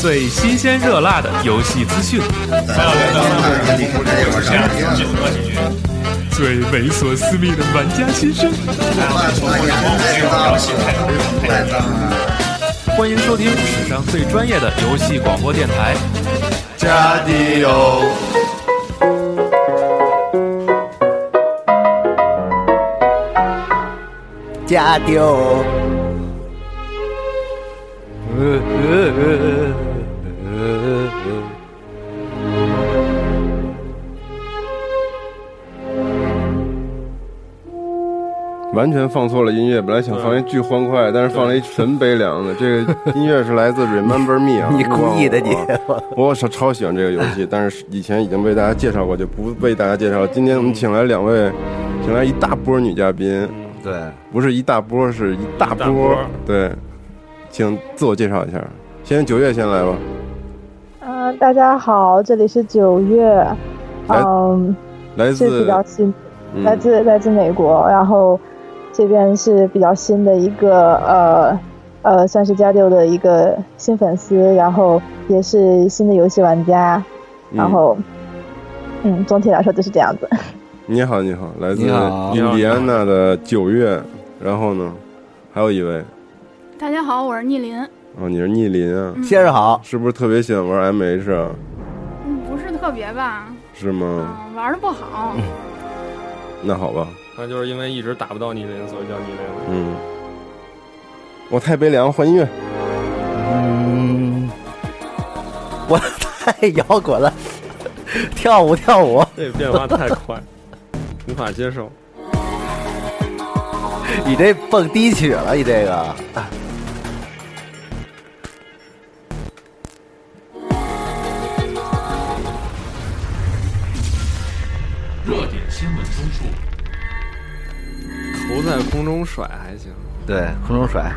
最新鲜热辣的游戏资讯，最猥琐私密的玩家心声。欢迎收听史上最专业的游戏广播电台——加迪欧。加丢。完全放错了音乐，本来想放一巨欢快，但是放了一纯悲凉的。这个音乐是来自 Remember Me 啊，你故意的你我我超超喜欢这个游戏，但是以前已经为大家介绍过，就不为大家介绍。今天我们请来两位，请来一大波女嘉宾，对，不是一大波，是一大波大波。对，请自我介绍一下。先九月先来吧，嗯、大家好，这里是九月，嗯，来自比自较新，嗯来自来自美国，然后这边是比较新的一个呃呃，算是加六的一个新粉丝，然后也是新的游戏玩家，然后嗯，总体来说就是这样子。你好，你好，来自你好印第安纳的九月，然后呢，还有一位，大家好，我是逆鳞。哦，你是逆鳞啊，先生好，是不是特别喜欢玩 MH 啊？嗯，不是特别吧？是吗？嗯，玩的不好。那好吧，那就是因为一直打不到逆鳞，所以叫逆鳞。嗯，我太悲凉，换音乐。嗯，我太摇滚了，跳舞跳舞，这变化太快，无法接受。你这蹦低曲了，你这个。热点新闻综述。头在空中甩还行，对，空中甩，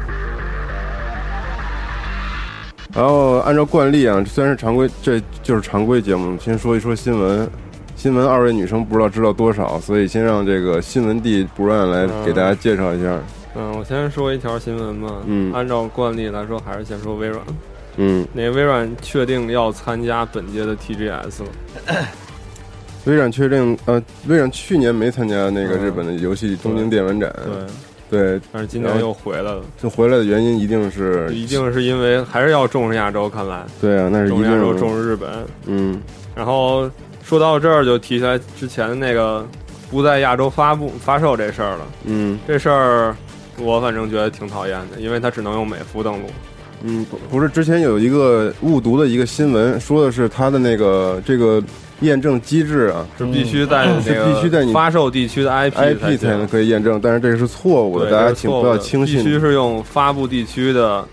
然后按照惯例啊，虽然是常规，这就是常规节目，先说一说新闻。新闻二位女生不知道知道多少，所以先让这个新闻帝 Brian 来给大家介绍一下。嗯，我先说一条新闻吧。嗯按照惯例来说，还是先说微软。嗯，那微软确定要参加本届的 TGS 了。微软确定，呃，微软去年没参加那个日本的游戏东京电玩展，对，对，但是今年又回来了，就回来的原因一定是，一定是因为还是要重视亚洲，看来对啊，那是一重视亚洲，重视日本。嗯然后说到这儿，就提起来之前的那个不在亚洲发布发售这事儿了。嗯。这事儿我反正觉得挺讨厌的，因为它只能用美服登录。嗯，不不是，之前有一个误读的一个新闻，说的是它的那个这个验证机制啊。是必须在那是个必须在你发售地区的 IP，IP 才能可以验证，但是这个是错误的，大家请不要轻信。必须是用发布地区的，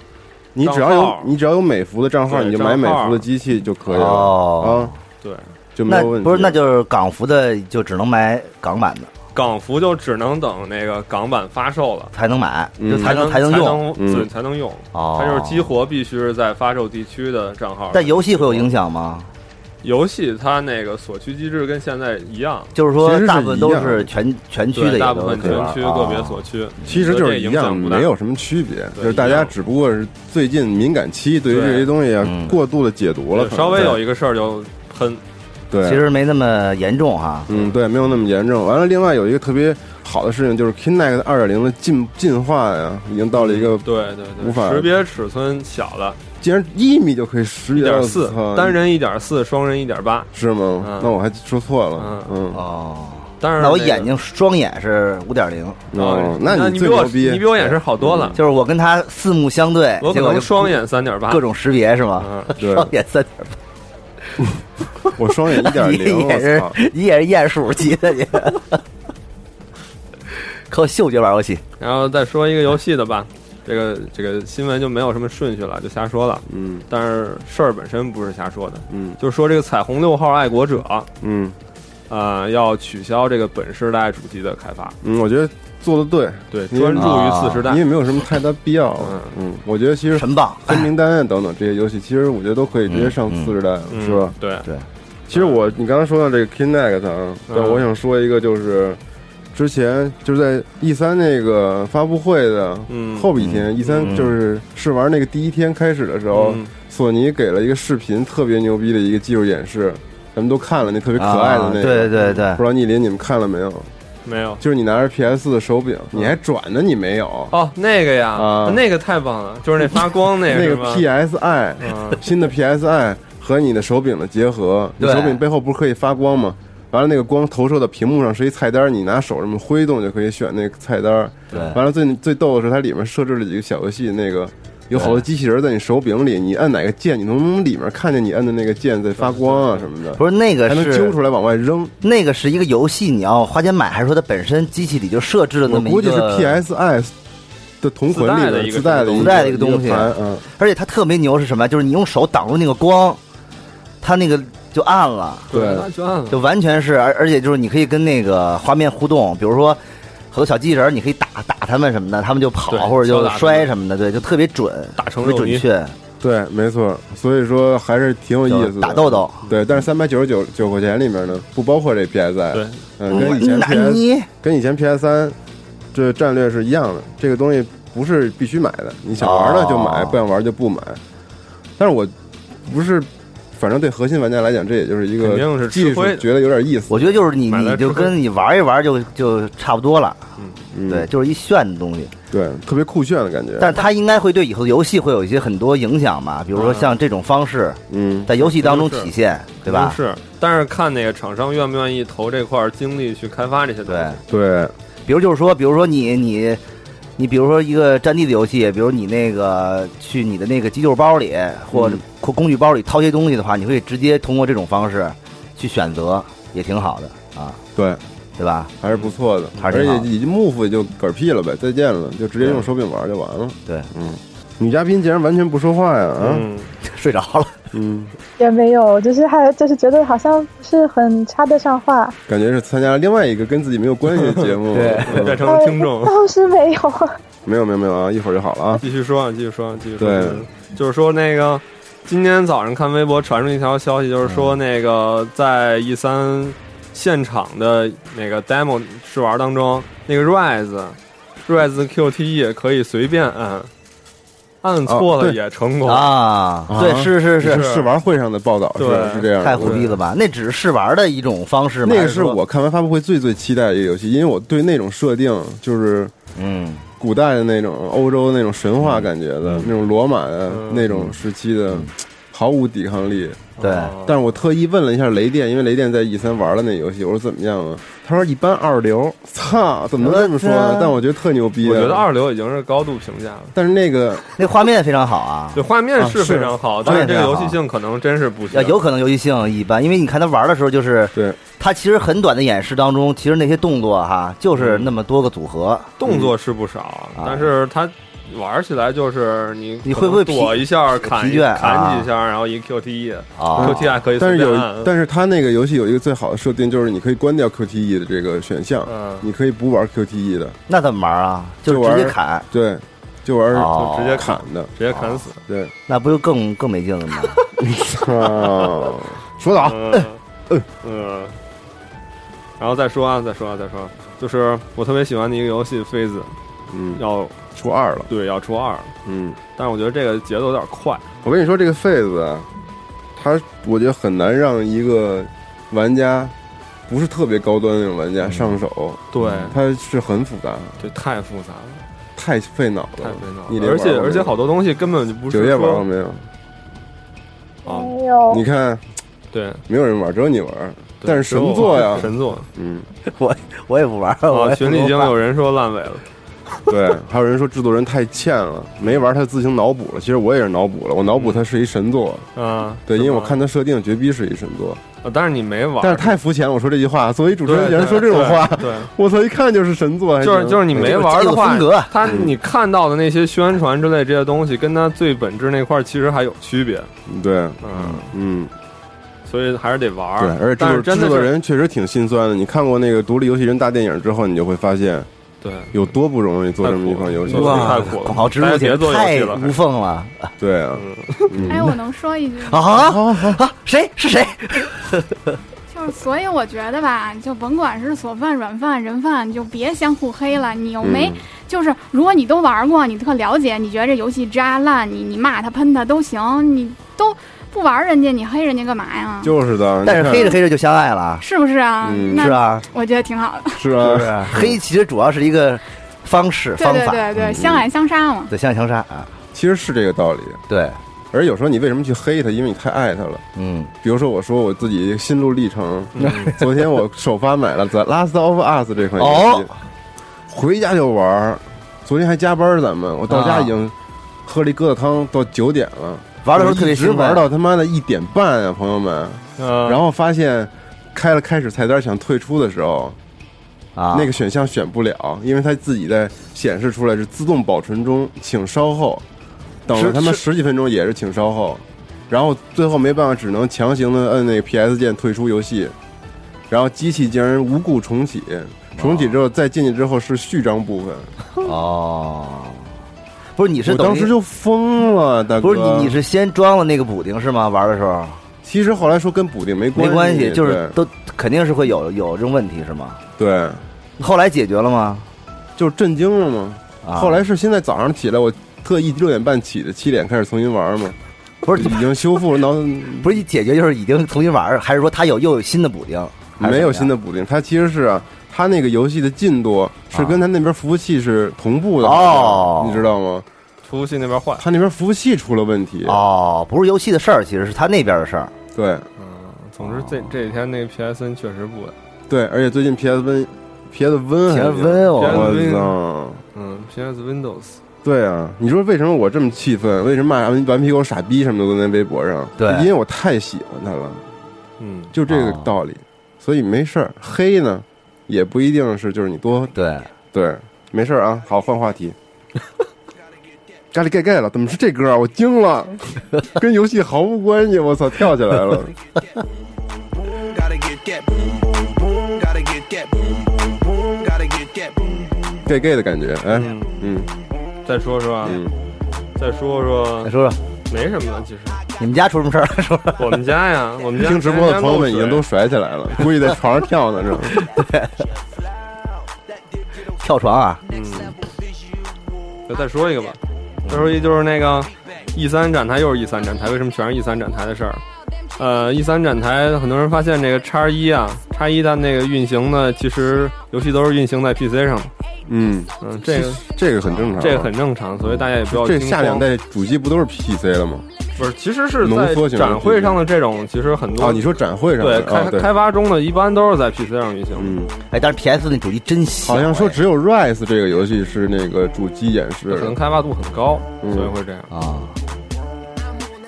你只要有你只要有美服的账号，你就买美服的机器就可以了。哦。啊，对，那就没有问题。不是，那就是港服的就只能买港版的港服就只能等那个港版发售了。才能买，嗯就才能才能用。才能用。哦，它就是激活必须是在发售地区的账号。但游戏会有影响吗？游戏它那个锁区机制跟现在一样，就是说大部分都是全全区的大部分全区个别哦锁区，其实就是一样，影响没有什么区别，就是大家只不过是最近敏感期对于这些东西过度的解读了，稍微有一个事儿就喷。对，其实没那么严重哈。嗯，对，没有那么严重。完了，另外有一个特别好的事情，就是 Kinect 二点零的进进化呀，已经到了一个对对对，无法识别尺寸小了，竟然一米就可以识别点四，单人一点四，双人一点八。是吗？嗯。那我还说错了，嗯，哦，但是那个那我眼睛双眼是五点零，哦，那你你比我你比我眼神好多了，就是我跟他四目相对，我可结果就能双眼三点八，各种识别是吗？嗯。双眼三点 我双眼一点八，你零，也是，你也是鼹鼠级的你，靠嗅觉玩游戏。然后再说一个游戏的吧，这个这个新闻就没有什么顺序了，就瞎说了。嗯。但是事儿本身不是瞎说的，嗯。就是说这个彩虹六号爱国者，嗯。呃，要取消这个本世代主机的开发，嗯，我觉得做的对，对，专注于次时代你。也没有什么太大必要，嗯嗯，我觉得其实神棒，黑名单啊等等这些游戏，其实我觉得都可以直接上次时代是吧？？对对，其实我你刚才说到这个 Kinect 啊，我想说一个就是之前就是在 E 三那个发布会的嗯后几天，E 三嗯就是试玩那个第一天开始的时候，嗯索尼给了一个视频，特别牛逼的一个技术演示，咱们都看了，那特别可爱的那个。啊对对对不知道逆鳞你们看了没有？没有就是你拿着 PS 的手柄，你还转呢，你没有？哦，那个呀，啊那个太棒了，就是那发光那个 那个？PSI 嗯新的 PSI 和你的手柄的结合，你手柄背后不是可以发光吗？完了，那个光投射到屏幕上是一菜单，你拿手这么挥动就可以选那个菜单。对完了最最逗的是，它里面设置了几个小游戏，那个有好多机器人在你手柄里，你按哪个键，你能从里面看见你按的那个键在发光啊什么的，不是那个还能揪出来往外扔。那个是一个游戏，你要花钱买，还是说它本身机器里就设置了那么一个？我估计是 PSI 的同魂里的自带的自带的一个东西，嗯，而且它特别牛是什么？就是你用手挡住那个光，它那个就暗了，对就暗了。就完全是，而而且就是你可以跟那个画面互动，比如说好多小机器人儿，你可以打打他们什么的，他们就跑对或者就摔什么的，对，就特别准，打成特别肉泥准确，对，没错。所以说还是挺有意思就的。打豆豆。对，但是三百九十九九块钱里面呢，不包括这 PSI。对，嗯，跟以前那 PS 你跟以前 PS 三这战略是一样的，这个东西不是必须买的，你想玩的就买，哦不想玩就不买。但是我不是，反正对核心玩家来讲，这也就是一肯定是个技术吃亏，的。觉得有点意思。我觉得就是你你就跟你玩一玩就就差不多了，嗯。对，就是一炫的东西。对，特别酷炫的感觉。但是它应该会对以后的游戏会有一些很多影响嘛，比如说像这种方式嗯，在游戏当中体现，对吧？是，但是看那个厂商愿不愿意投这块精力去开发这些东对。西。，对，比如就是说，比如说你你你比如说一个战地的游戏，比如你那个去你的那个急救包里或者工具包里掏些东西的话，你可以直接通过这种方式去选择，也挺好的啊，对，对吧？还是不错的。而还是挺好且已经 move 也就嗝屁了呗，再见了，就直接用手柄玩就完了。对，嗯，女嘉宾竟然完全不说话呀！啊，嗯，睡着了，嗯，也没有，就是还就是觉得好像不是很插得上话，感觉是参加了另外一个跟自己没有关系的节目。对嗯变成了听众。倒是 没有。没有没有没有啊，一会儿就好了啊。继续说，继续说，继续说。对就是说那个，今天早上看微博传出一条消息，就是说那个在 E 三现场的那个 demo 试玩当中，那个 Rise Rise QTE 可以随便按，按错了也成功。啊，对，是是是，试玩会上的报道是对。是这样，太虎逼了吧？那只是试玩的一种方式嘛。那个是我看完发布会最最期待的一个游戏，因为我对那种设定就是嗯，古代的那种欧洲那种神话感觉的、那种罗马的、嗯。那种时期的，毫无抵抗力。对哦但是我特意问了一下雷电，因为雷电在 E 三玩了那游戏，我说怎么样啊？他说一般二流。操，怎么能这么说呢操？但我觉得特牛逼、啊。我觉得，二流已经是高度评价了。但是那个那画面非常好啊对，。画面是非常好，画但是这个游戏性可能真是不行啊，。有可能游戏性一般，因为你看他玩的时候，就是对他其实很短的演示当中，其实那些动作哈，就是那么多个组合，动作是不少，啊但是它玩起来就是你你会不会躲一下砍砍几下，然后一 QTE 啊。QTE 可以但是有但是它那个游戏有一个最好的设定，就是你可以关掉 QTE 的这个选项，嗯，你可以不玩 QTE 的，那怎么玩啊？就玩直接砍，对，就玩哦。就直接砍的，直接砍死。对。那不就更更没劲了吗？啊，说的啊，嗯。嗯，然后再说啊，再说啊，再说啊，就是我特别喜欢的一个游戏《妃子》嗯，要出二了，对要出二，嗯，但是我觉得这个节奏有点快。我跟你说，这个痱子啊，它我觉得很难让一个玩家不是特别高端那种玩家上手，对。它是很复杂，对，太复杂了，太费脑太了，费脑你，而且而且好多东西根本就不是九月玩过没有？啊，没有。你看，对，没有人玩，只有你玩，但是神作呀，神作。嗯，我我也不玩，我啊！群里已经有人说烂尾了，对，还有人说制作人太欠了，没玩他自行脑补了。其实我也是脑补了，我脑补他是一神作，啊，对，因为我看他设定绝逼是一神作，啊但是你没玩，但是太肤浅了。我说这句话，作为主持人对竟然说这种话，对，我操，一看就是神作，就是就是你没玩的话这个风格，它嗯你看到的那些宣传之类这些东西，跟他最本质那块其实还有区别，对，嗯，嗯，所以还是得玩儿。对，而且但制作制作人确实挺心酸的。你看过那个独立游戏人大电影之后，你就会发现对有多不容易做这么一款游戏太。苦了哇太苦了广告植入简大家别做游戏太了无缝了对啊，哎，我能说一句吗？啊啊！谁是谁？就是所以我觉得吧，就甭管是索饭、软饭、人饭，就别相互黑了。你又没，嗯就是如果你都玩过，你特了解，你觉得这游戏渣烂，你你骂他、喷他都行，你都不玩人家，你黑人家干嘛呀？就是的，但是黑着黑着就相爱了，是不是啊？嗯那是啊，我觉得挺好的。是是啊，是？黑其实主要是一个方式方法，对对对，嗯相爱相杀嘛。对，相爱相杀啊，其实是这个道理。对，而有时候你为什么去黑他？因为你太爱他了。嗯，比如说，我说我自己心路历程，嗯 昨天我首发买了《The Last of Us》这款游戏哦，回家就玩儿。昨天还加班，咱们我到家已经喝了一疙瘩汤，到九点了。玩的时候特别一直兴奋玩到他妈的一点半啊，朋友们。嗯，然后发现开了开始菜单想退出的时候，啊，那个选项选不了，因为它自己在显示出来是自动保存中，请稍后。等了他妈十几分钟也是请稍后，然后最后没办法，只能强行的摁那个 PS 键退出游戏，然后机器竟然无故重启，重启之后再进去之后是序章部分，哦，不是你是我当时就疯了，大哥。不是你你是先装了那个补丁是吗？玩的时候其实后来说跟补丁没关没关系，就是都肯定是会有有这种问题是吗？对，后来解决了吗？就是震惊了吗。啊，后来是现在早上起来，我特意六点半起的，七点开始重新玩嘛，不是已经修复了，脑 不是一解决就是已经重新玩儿，还是说它有又有新的补丁？没有新的补丁，它其实是啊，它那个游戏的进度是跟他那边服务器是同步的哦你知道吗？服务器那边坏。他那边服务器出了问题，哦，不是游戏的事儿，其实是他那边的事儿。对嗯，总之这这几天那个 PSN 确实不稳。对，而且最近 PS Win PS Win 还我哦 Win 操！嗯，PS Windows 对啊，你说为什么我这么气愤？为什么骂完顽皮狗傻逼什么的都在微博上？对因为我太喜欢他了，嗯，就这个哦道理。所以没事儿，黑呢也不一定是就是你多对，对，没事儿啊。好，换话题。咖喱盖盖了，怎么是这歌啊？我惊了，跟游戏毫无关系。我操，跳起来了。Gotta get that boom, boom, boom. Gotta get that boom, boom, boom. Gotta get that boom. 盖盖的感觉，哎，嗯嗯再说说再说说再，说说没什么了，其实你们家出什么事儿？说说。我们家呀，我们家听直播的朋友们已经都都甩起来了，估计在床上跳呢，是吧？跳床啊？嗯，就再说一个吧，再说一就是那个 E 三展台又是 E 三展台，为什么全是 E 三展台的事儿？呃，E 三展台很多人发现这个叉一啊，叉一它那个运行呢，其实游戏都是运行在 PC 上的，嗯，嗯，这个这个很正常，这个很正常，所以大家也不要这下两代主机不都是 PC 了吗？不是，其实是浓在缩型的展会上的这种，其实很多哦，你说展会上对开开发中的一般都是在 PC 上运行。嗯，哎，但是 PS 那主机真小，好像说哎只有 Rise 这个游戏是那个主机演示可能，开发度很高，嗯所以会这样。啊，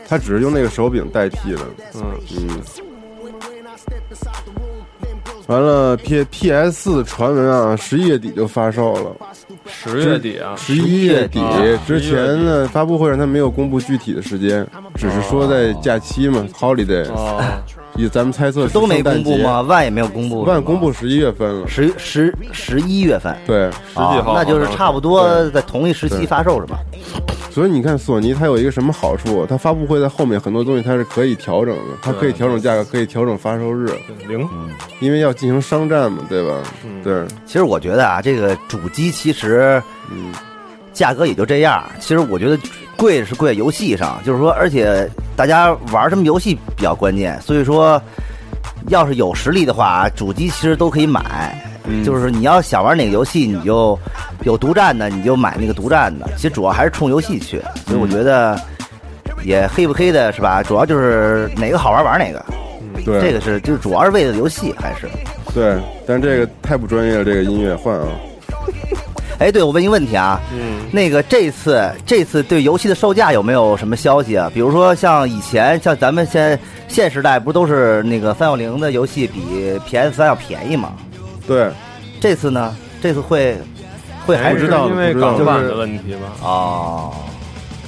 他只是用那个手柄代替了。嗯，嗯。完了，P P S 传闻啊，十一月底就发售了。十月底啊，十一月底啊之前呢，发布会上他没有公布具体的时间，只是说在假期嘛，holiday，哦，以咱们猜测都没公布吗？？万也没有公布，万公布十一月份了，十十十一月份，对，十几号啊，那就是差不多在同一时期发售是吧？所以你看索尼它有一个什么好处？它发布会在后面很多东西它是可以调整的，它可以调整价格，可以调整发售日，对零，因为要进行商战嘛，对吧？嗯，对，其实我觉得啊，这个主机其实嗯，价格也就这样。其实我觉得贵是贵在游戏上，就是说，而且大家玩什么游戏比较关键。所以说，要是有实力的话，主机其实都可以买。嗯就是你要想玩哪个游戏，你就有独占的，你就买那个独占的。其实主要还是冲游戏去，所以我觉得也黑不黑的是吧？主要就是哪个好玩玩哪个，对，这个是就是主要是为了游戏还是。对，但这个太不专业了，这个音乐换啊，哎，对我问一个问题啊，嗯，那个这次这次对游戏的售价有没有什么消息啊？比如说像以前像咱们现现时代不都是那个三六零的游戏比 PS 三要便宜吗？对，这次呢？这次会会还是不知道因为港版的问题吗？哦，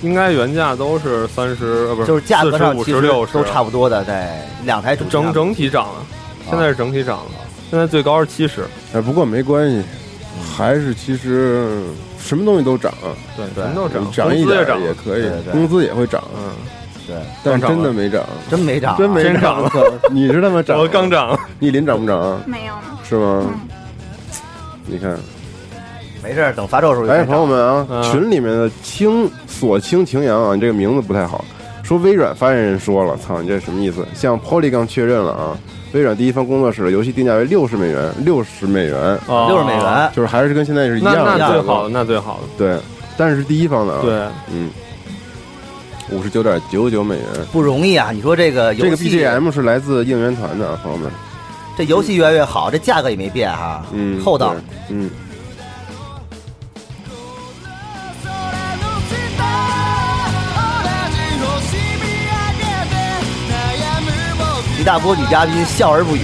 应该原价都是三十，呃，不是，就是价格上五其实十六，都差不多的，在两台主整整体涨了，现在是整体涨了，现在最高是七十，哎，不过没关系，还是其实什么东西都涨，对，对。什么都涨，涨一点也可以工资也会涨。嗯，对，但是真的没涨，真没涨啊，真没涨。涨。你是他妈涨？我刚，涨，逆鳞涨不涨？没有。是吗？嗯。你看，没事，等发售的时候就哎，朋友们啊，嗯。群里面的青锁清晴阳啊，你这个名字不太好。说微软发言人说了，操，你这什么意思？向 Polygon 确认了啊，微软第一方工作室的游戏定价为六十美元，六十美元，哦六十美元，就是还是跟现在是一那样的。那最好的，那最好的，对，但是是第一方的啊，，对，嗯，五十九点九九美元。不容易啊！你说这个这个游戏，BGM 是来自应援团的啊，朋友们。这游戏越来越好，这价格也没变哈，嗯，厚道对。嗯，一大波女嘉宾笑而不语。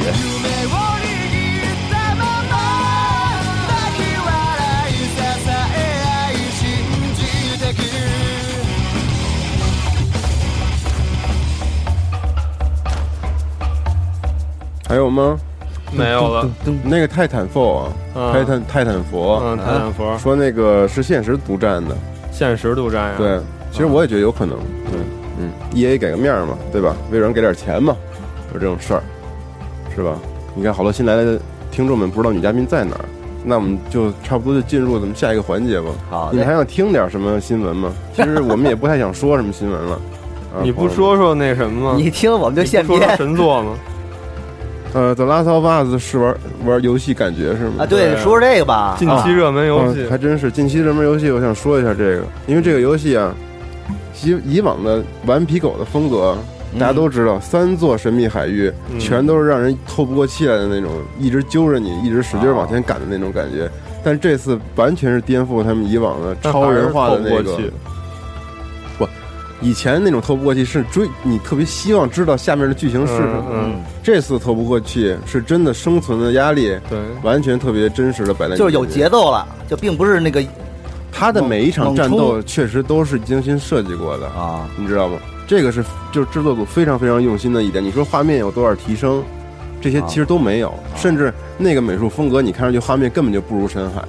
还有吗？没有了，那个泰坦 Fall 啊，嗯泰坦泰坦佛，嗯，泰坦佛说那个是现实独占的。现实独占呀，对，其实我也觉得有可能。对，嗯，E A 给个面儿嘛，对吧？微软给点钱嘛，有这种事儿，是吧？你看，好多新来的听众们不知道女嘉宾在哪儿，那我们就差不多就进入咱们下一个环节吧。好你们还想听点什么新闻吗？其实我们也不太想说什么新闻了。啊你不说说那什么吗？你听我们就现编神作吗？呃，《The Last of Us》是玩玩游戏感觉是吗？啊，对，说说这个吧。近期热门游戏嗯，还真是近期热门游戏，我想说一下这个，因为这个游戏啊，以以往的顽皮狗的风格，大家都知道，三座神秘海域嗯。全都是让人透不过气来的那种，一直揪着你，一直使劲往前赶的那种感觉。但这次完全是颠覆他们以往的超人化的那个不，以前那种透不过气是追你特别希望知道下面的剧情是什么，嗯，这次透不过气是真的生存的压力，对，完全特别真实的摆在就是有节奏了，就并不是那个他的每一场战斗确实都是精心设计过的，啊，你知道吗？这个是就是制作组非常非常用心的一点。你说画面有多少提升，这些啊其实都没有，甚至那个美术风格，你看上去画面根本就不如深海，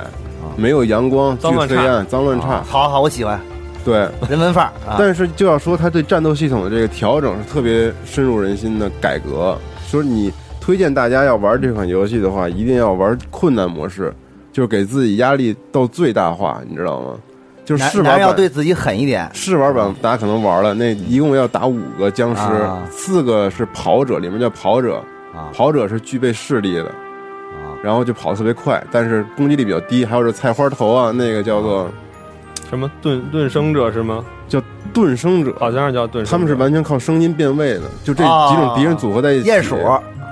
没有阳光，巨脏乱差黑暗，脏乱差啊。好好，我喜欢对，人文范儿啊。但是就要说他对战斗系统的这个调整是特别深入人心的改革。说你推荐大家要玩这款游戏的话，一定要玩困难模式，就是给自己压力到最大化，你知道吗？就是试玩要，对自己狠一点，试玩版大家可能玩了，那一共要打五个僵尸啊，四个是跑者，里面叫跑者，啊跑者是具备视力的，啊然后就跑得特别快，但是攻击力比较低。还有这菜花头啊，那个叫做什么盾盾生者是吗？叫盾生者，好像是叫盾生者，他们是完全靠声音变位的，就这啊几种敌人组合在一起。鼹鼠，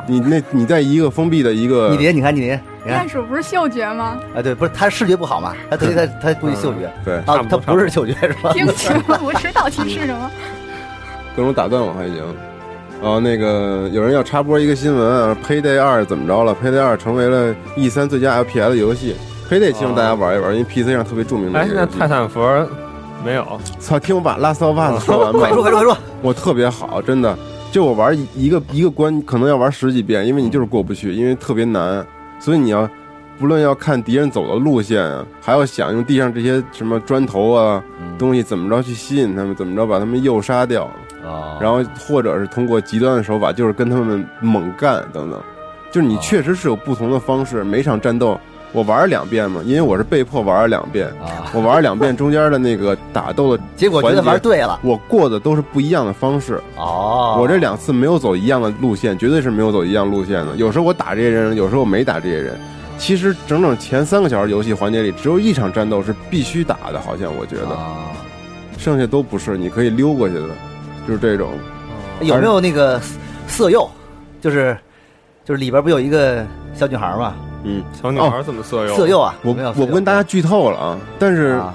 你那你在一个封闭的一个你别，你看你别，你看鼹鼠不是嗅觉吗？啊，对，不是他视觉不好嘛，他特意他他估计嗅觉对啊它不，多他不是嗅觉是吧？听清不知道提示什么？各种打断我还行。然后那个有人要插播一个新闻啊，Payday 二怎么着了？Payday 二成为了 E 三最佳 FPS 游戏。Payday 希望大家玩一玩，因为 PC 上特别著名的哎一，个游戏。那泰坦佛没有，操，听我把 Last of Us 说完吧。快说快说快说，我特别好，真的。就我玩一一个一个关，可能要玩十几遍，因为你就是过不去，因为特别难。所以你要不论要看敌人走的路线啊，还要想用地上这些什么砖头啊东西怎么着去吸引他们，怎么着把他们诱杀掉，啊然后或者是通过极端的手法，就是跟他们猛干等等。就是你哦确实是有不同的方式，每场战斗我玩了两遍嘛，因为我是被迫玩了两遍，啊，我玩了两遍中间的那个打斗的 结果觉得玩对了我过的都是不一样的方式。哦，我这两次没有走一样的路线，绝对是没有走一样路线的。有时候我打这些人，有时候我没打这些人。其实整整前三个小时游戏环节里，只有一场战斗是必须打的，好像我觉得，啊，剩下都不是，你可以溜过去的，就是这种。有没有那个色诱？就是就是里边不有一个小女孩吗？嗯，小女孩怎么色诱？色诱啊！我没有我不跟大家剧透了啊，但是啊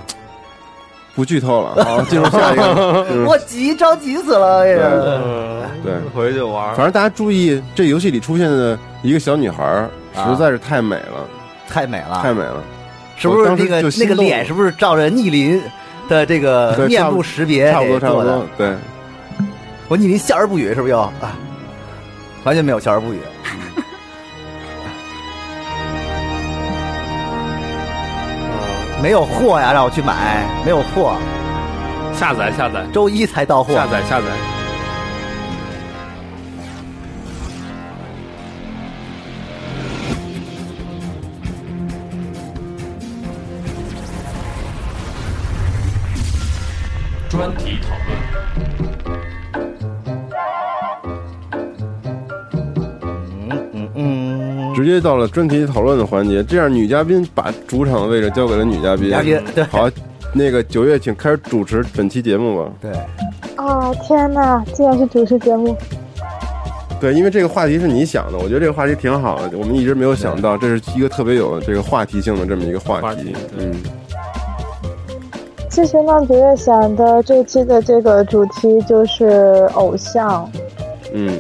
不剧透了。好，进入下一个。我急着急死了，也对回去玩。反正大家注意，这游戏里出现的一个小女孩实在是太美了，太美了，太美了。是不是那个那个脸是不是照着逆鳞的这个面部识别差不多，差不多，对。我逆鳞笑而不语，是不是又啊？完全没有笑而不语。没有货呀，让我去买，没有货，下载下载，周一才到货，下载下载。专题讨论。直接到了专题讨论的环节，这样女嘉宾把主场的位置交给了女嘉宾。嘉宾对好，那个九月请开始主持本期节目吧。对，啊，天哪，竟然是主持节目！对，因为这个话题是你想的，我觉得这个话题挺好的，我们一直没有想到，这是一个特别有这个话题性的这么一个话题话题。嗯，其实呢，九月想的这期的这个主题就是偶像，嗯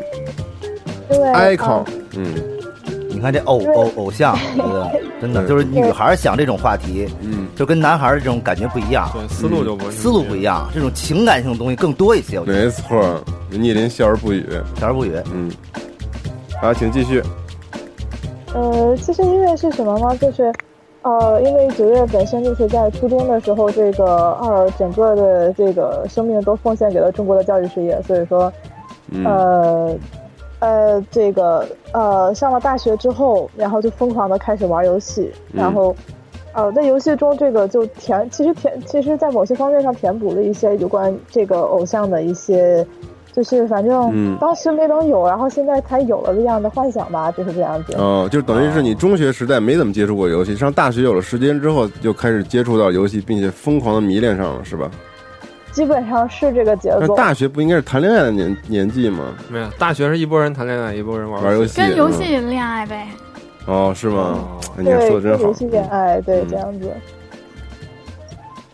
因为，icon，啊嗯你看这偶偶偶像，真的就是女孩想这种话题，嗯，就跟男孩儿这种感觉不一样，对，思路就不思路不一样，这种情感性的东西更多一些。没错，聂林笑而不语。笑而不语，嗯，好，请继续。呃，其实因为是什么呢？就是，呃，因为九月本身就是在初中的时候，这个呃整个的这个生命都奉献给了中国的教育事业，所以说，嗯呃，呃，这个呃上了大学之后，然后就疯狂的开始玩游戏，嗯然后。呃，在游戏中，这个就填，其实填，其实，在某些方面上填补了一些有关这个偶像的一些，就是反正嗯当时没能有，然后现在才有了这样的幻想吧，就是这样子。哦，就等于是你中学时代没怎么接触过游戏，上大学有了时间之后，就开始接触到游戏，并且疯狂的迷恋上了，是吧？基本上是这个节奏。大学不应该是谈恋爱的年年纪吗？没有，大学是一拨人谈恋爱，一拨人玩玩游戏，跟游嗯戏恋爱呗。哦，是吗？哎你说的真好跟游。戏恋爱，对，嗯这样子。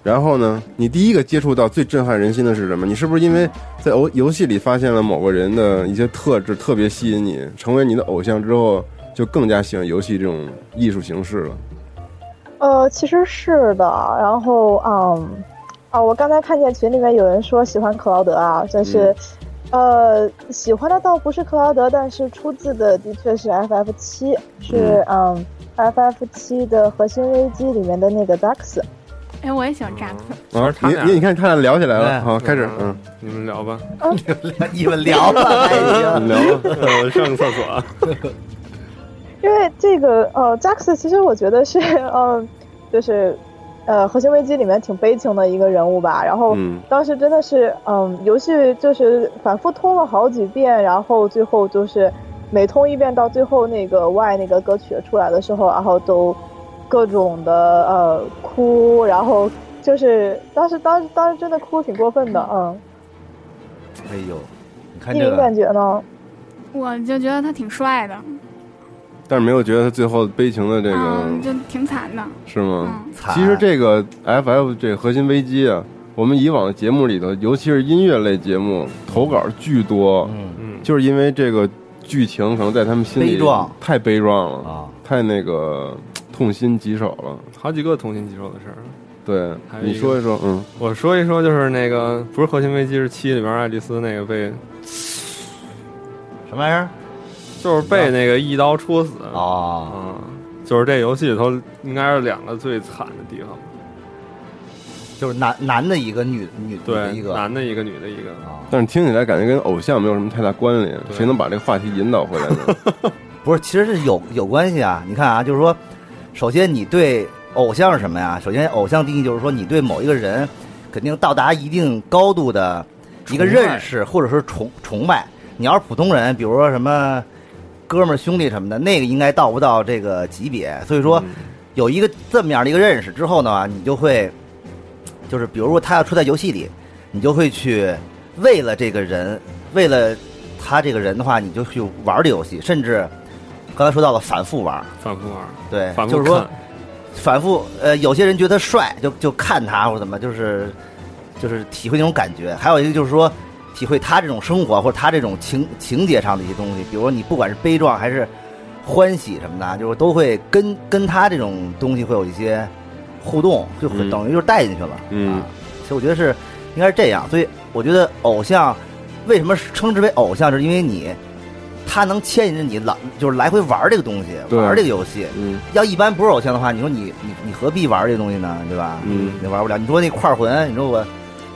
然后呢，你第一个接触到最震撼人心的是什么？你是不是因为在游游戏里发现了某个人的一些特质特别吸引你，成为你的偶像之后，就更加喜欢游戏这种艺术形式了？呃，其实是的。然后，嗯，啊，我刚才看见群里面有人说喜欢克劳德啊，但是，呃，喜欢的倒不是克劳德，但是出自的的确是 FF 七，是嗯 FF 七的核心危机里面的那个 Dax。哎，我也喜欢扎克。主要是，他你你你看他俩聊起来了，哎好，开始，嗯，你们聊吧，你们聊吧，已经。聊吧，我上个厕所啊。因为这个呃，Jax 其实我觉得是嗯、就是呃《核心危机》里面挺悲情的一个人物吧。然后嗯当时真的是嗯，游戏就是反复通了好几遍，然后最后就是每通一遍，到最后那个 Y 那个歌曲出来的时候，然后都各种的呃哭，然后就是当时当时当时真的哭挺过分的，嗯。哎呦，你看这你们感，觉呢？我就觉得他挺帅的，但是没有觉得他最后悲情的这嗯，个就挺惨的。是吗？嗯，其实这个 FF 这个核心危机啊，我们以往的节目里头，尤其是音乐类节目，投稿巨多，嗯嗯，就是因为这个剧情可能在他们心里悲壮太悲壮了，啊，太那个 痛心疾首了。好几个痛心疾首的事儿。对，你说一说，嗯，我说一说，就是那个不是核心危机，是七里边爱丽丝那个被，什么玩意儿？就是被那个一刀戳死。啊，嗯，就是这游戏里头应该是两个最惨的地方。就是男男的一个，女女的一，个男的一个，女的一个。啊，但是听起来感觉跟偶像没有什么太大关联，谁能把这个话题引导回来呢？不是，其实是有有关系啊。你看啊，就是说，首先你对偶像是什么呀？首先，偶像定义就是说，你对某一个人肯定到达一定高度的一个认识，或者是崇崇拜。你要是普通人，比如说什么哥们儿兄弟什么的，那个应该到不到这个级别。所以说，嗯有一个这么样的一个认识之后呢，你就会，就是比如说他要出在游戏里，你就会去为了这个人，为了他这个人的话，你就去玩这游戏，甚至刚才说到了反复玩，反复玩，对，反复就是说。反复呃，有些人觉得帅，就就看他或者怎么，就是就是体会那种感觉。还有一个就是说，体会他这种生活或者他这种情情节上的一些东西，比如说你不管是悲壮还是欢喜什么的，就是都会跟跟他这种东西会有一些互动，就会嗯等于就是带进去了。嗯啊，所以我觉得是应该是这样。所以我觉得偶像为什么称之为偶像，就是因为你他能牵引着你老就是来回玩这个东西，玩这个游戏。嗯要一般不是偶像的话，你说你你你何必玩这个东西呢？对吧？嗯你玩不了。你说那块魂，你说我，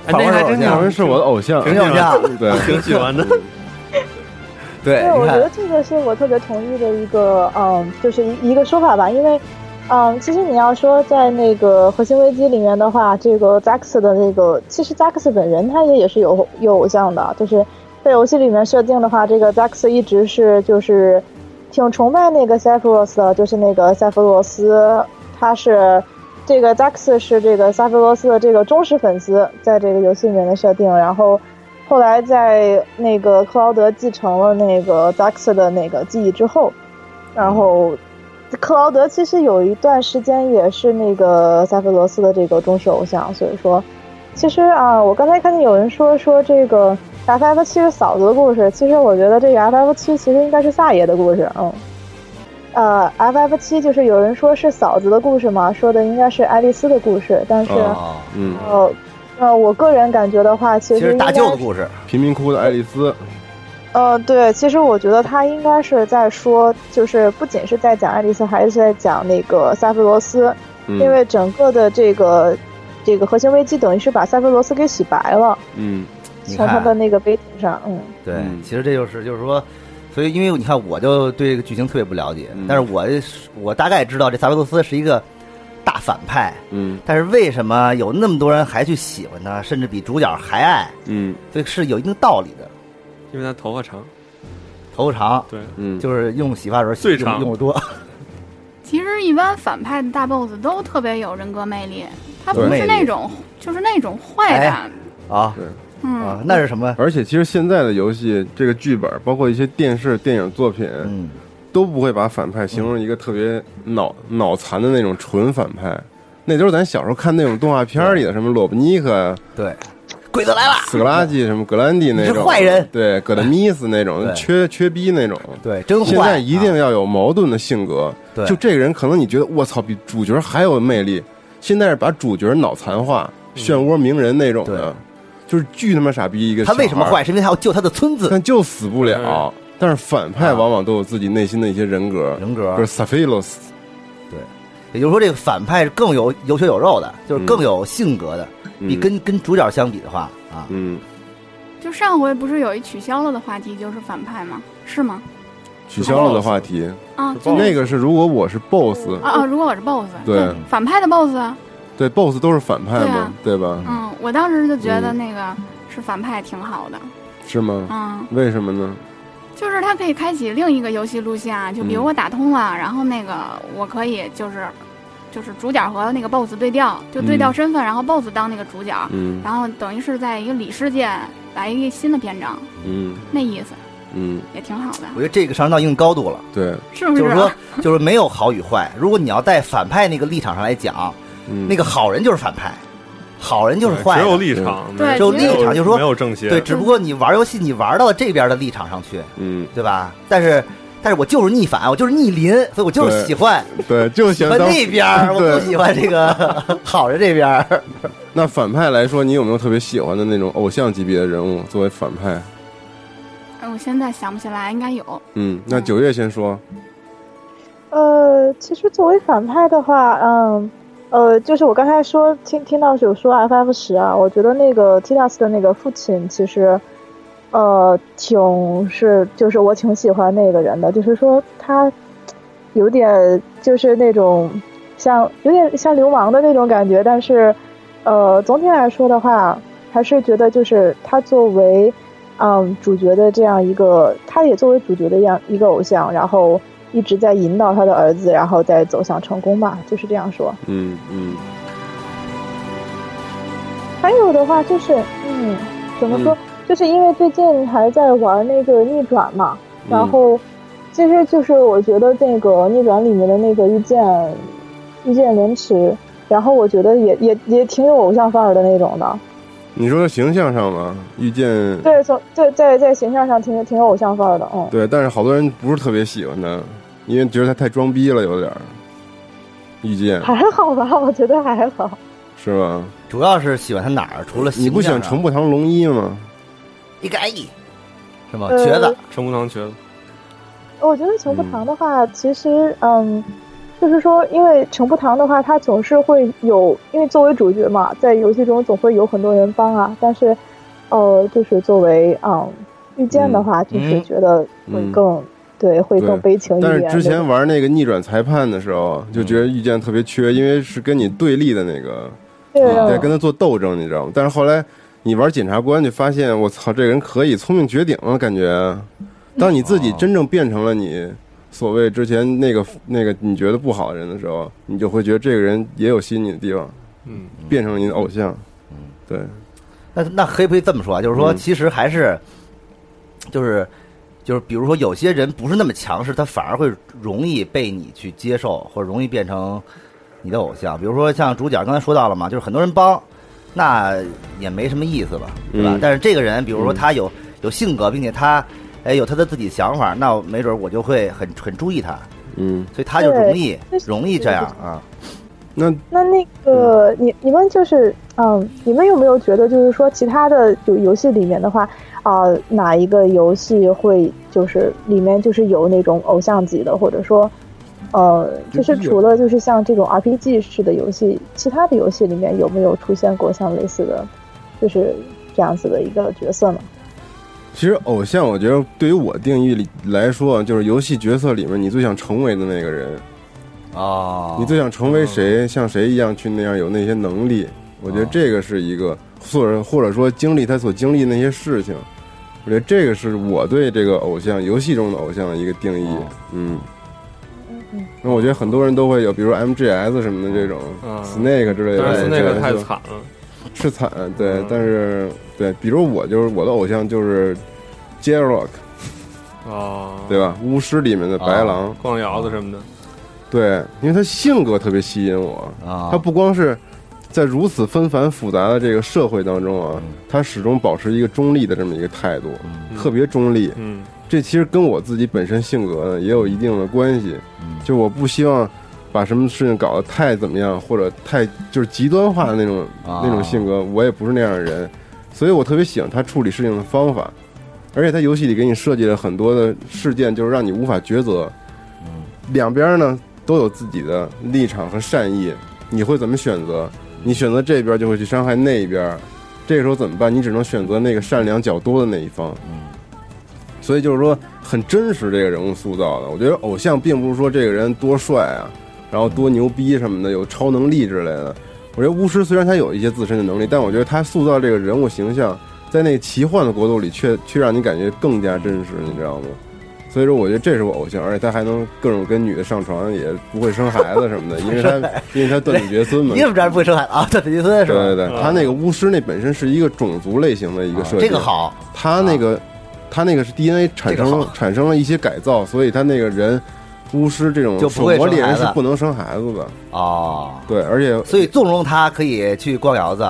哎那还真有人是我的偶像，挺偶像。对，挺喜欢的。对，对，我觉得，这个是我特别同意的一个，嗯，就是一一个说法吧，因为，嗯，其实你要说在那个核心危机里面的话，这个 Zax 的那个，其实 Zax 本人他也也是有有偶像的，就是在游戏里面设定的话，这个 Zax 一直是就是挺崇拜那个 Sephiroth 的，就是那个塞弗罗斯，他是这个 Zax 是这个萨菲罗斯的这个忠实粉丝，在这个游戏里面的设定，然后后来在那个克劳德继承了那个 Zax 的那个记忆之后，然后。克劳德其实有一段时间也是那个萨菲罗斯的这个忠实偶像，所以说，其实啊，我刚才看见有人说说这个 FF 七是嫂子的故事，其实我觉得这个 FF 七其实应该是萨爷的故事，嗯，呃，FF 七就是有人说是嫂子的故事嘛，说的应该是爱丽丝的故事，但是哦嗯，呃呃，我个人感觉的话，其其实大舅的故事，贫民窟的爱丽丝，呃，对，其实我觉得他应该是在说，就是不仅是在讲爱丽丝，还是在讲那个塞弗罗斯，嗯因为整个的这个这个核心危机等于是把塞弗罗斯给洗白了，嗯。你从他的，那个碑体上，嗯，对嗯，其实这就是就是说，所以因为你看，我就对这个剧情特别不了解，嗯但是我我大概知道这萨维罗斯是一个大反派，嗯但是为什么有那么多人还去喜欢他，甚至比主角还爱？嗯所以是有一定道理的。因为他头发长，头发长，对，嗯，就是用洗发水洗最长用用的多，其实一般反派的大 boss 都特别有人格魅力，他不对是那种就是那种坏的，哎啊嗯。啊，，那是什么？而且其实现在的游戏这个剧本，包括一些电视、电影作品，嗯，都不会把反派形容一个特别脑脑残的那种纯反派，那都是咱小时候看那种动画片里的，什么罗布尼克呀、对，鬼子来了，斯格拉基、什么格兰蒂那是种坏人！对，葛德米斯那种缺缺逼那种。对，真坏。现在一定啊要有矛盾的性格，对。就这个人可能你觉得我操比主角还有魅力，现在是把主角脑残化、漩涡鸣人那种的，就是巨他妈傻逼一个。他为什么坏？？是因为他要救他的村子但就死不了。但是反派往往都有自己内心的一些人格，人格就是萨菲洛斯，也就是说，这个反派是更有有血有肉的，就是更有性格的，比嗯跟跟主角相比的话啊，嗯，就上回不是有一取消了的话题，就是反派吗？是吗？取消了的话题，啊，就那个是如果我是 BOSS，啊啊！如果我是 boss，对反派的 boss，啊对 BOSS 都是反派嘛对啊，对吧？嗯，我当时就觉得嗯那个是反派挺好的，是吗？嗯，为什么呢？就是他可以开启另一个游戏路线啊，就比如嗯我打通了，然后那个我可以就是就是主角和那个 boss 对调，就对调嗯身份，然后 boss 当那个主角，嗯然后等于是在一个里世界来一个新的篇章，嗯那意思嗯，也挺好的，我觉得这个上升到一定高度了。对，是不啊？就是说，就是没有好与坏。如果你要在反派那个立场上来讲，嗯那个好人就是反派，好人就是坏只有。立场，对只有立场就是说没有正邪，对，只不过你玩游戏，你玩到了这边的立场上去，嗯，对吧？但是，但是我就是逆反，我就是逆鳞，所以我就是喜欢对，就喜欢那边儿，我不喜欢这个 好人这边儿。那反派来说，你有没有特别喜欢的那种偶像级别的人物作为反派？哎我现在想不起来，应该有。嗯，那九月先说。呃，其实作为反派的话，嗯，呃，呃就是我刚才说听听到有说 FF 十啊，我觉得那个 Tidas 的那个父亲其实，呃，挺是就是我挺喜欢那个人的，就是说他有点就是那种像有点像流氓的那种感觉，但是呃，总体来说的话，还是觉得就是他作为嗯主角的这样一个，他也作为主角的样一个偶像，然后一直在引导他的儿子，然后再走向成功吧，就是这样说。嗯嗯还有的话就是，嗯，怎么说？就是因为最近还在玩那个逆转嘛，然嗯后其实就是我觉得那个逆转里面的那个遇见遇见莲池，然后我觉得也也也挺有偶像范儿的那种的。你说形象上嘛，遇见对，从在在在形象上挺挺有偶像范儿的，嗯。对，但是好多人不是特别喜欢他，因为觉得他太装逼了，有点儿。遇见还好吧，我觉得还好。是吗？主要是喜欢他哪儿？除了你不喜欢形象上程步堂龙一吗？一个 A 是吗？呃瘸子，程步堂瘸子，我觉得程步堂的话，其实嗯，就是说，因为程步堂的话，他总是会有，因为作为主角嘛，在游戏中总会有很多人帮啊。但是，呃，就是作为嗯遇见的话，就是嗯觉得会更、对，会更悲情一点但。是之前玩那个逆转裁判的时候，就觉得遇见特别缺，因为是跟你对立的那个，对你在跟他做斗争，你知道吗？但是后来你玩检察官，就发现我操，这个人可以聪明绝顶了！感觉，当你自己真正变成了你所谓之前那个那个你觉得不好的人的时候，你就会觉得这个人也有吸引你的地方，嗯，变成了你的偶像。嗯对，那那可以不可以这么说啊？就是说，嗯其实还是，就是就是，比如说有些人不是那么强势，他反而会容易被你去接受，或者容易变成你的偶像。比如说像主角刚才说到了嘛，就是很多人帮，那也没什么意思了，对吧？嗯但是这个人，比如说嗯他有有性格，并且他哎有他的自己想法，那没准我就会很很注意他，嗯，所以他就容易容易这样啊。那那那个，你你们就是，嗯，你们有没有觉得，就是说，其他的就游戏里面的话，啊、哪一个游戏会就是里面就是有那种偶像级的，或者说，呃，就是除了就是像这种 RPG 式的游戏，其他的游戏里面有没有出现过像类似的，就是这样子的一个角色呢？其实偶像，我觉得对于我定义里来说，就是游戏角色里面你最想成为的那个人。啊，你最想成为谁？像谁一样去那样有那些能力？我觉得这个是一个，或者或者说经历他所经历的那些事情，我觉得这个是我对这个偶像游戏中的偶像的一个定义哦。嗯，那我觉得很多人都会有，比如 MGS 什么的这种嗯 Snake 之类的但是那个太惨了，是惨，对嗯，但是对，比如我就是我的偶像就是 j e r o c k 哦，对吧？巫师里面的白狼，逛窑子什么的，对，因为他性格特别吸引我，啊，他不光是在如此纷繁复杂的这个社会当中啊，他始终保持一个中立的这么一个态度，嗯。特别中立。嗯。这其实跟我自己本身性格呢也有一定的关系，嗯。就我不希望把什么事情搞得太怎么样，或者太就是极端化的那种、啊。那种性格，我也不是那样的人，所以我特别喜欢他处理事情的方法，而且他游戏里给你设计了很多的事件，就是让你无法抉择，两边呢都有自己的立场和善意，你会怎么选择？你选择这边就会去伤害那一边，这个时候怎么办？你只能选择那个善良较多的那一方。嗯所以就是说，很真实这个人物塑造的。我觉得偶像并不是说这个人多帅啊，然后多牛逼什么的，有超能力之类的。我觉得巫师虽然他有一些自身的能力，但我觉得他塑造这个人物形象，在那个奇幻的国度里却，却让你感觉更加真实，你知道吗？所以说，我觉得这是我偶像，而且他还能各种跟女的上床，也不会生孩子什么的，因为他因为他断子绝孙嘛你。怎么知道不会生孩子啊？断子绝孙是吧？对对对，他那个巫师那本身是一个种族类型的一个啊设计，这个好，他那个，他那个是 DNA 产生这个产生了一些改造，所以他那个人巫师这种就不会手魔猎人是不能生孩子的。哦，对，而且所以纵容他可以去逛窑子，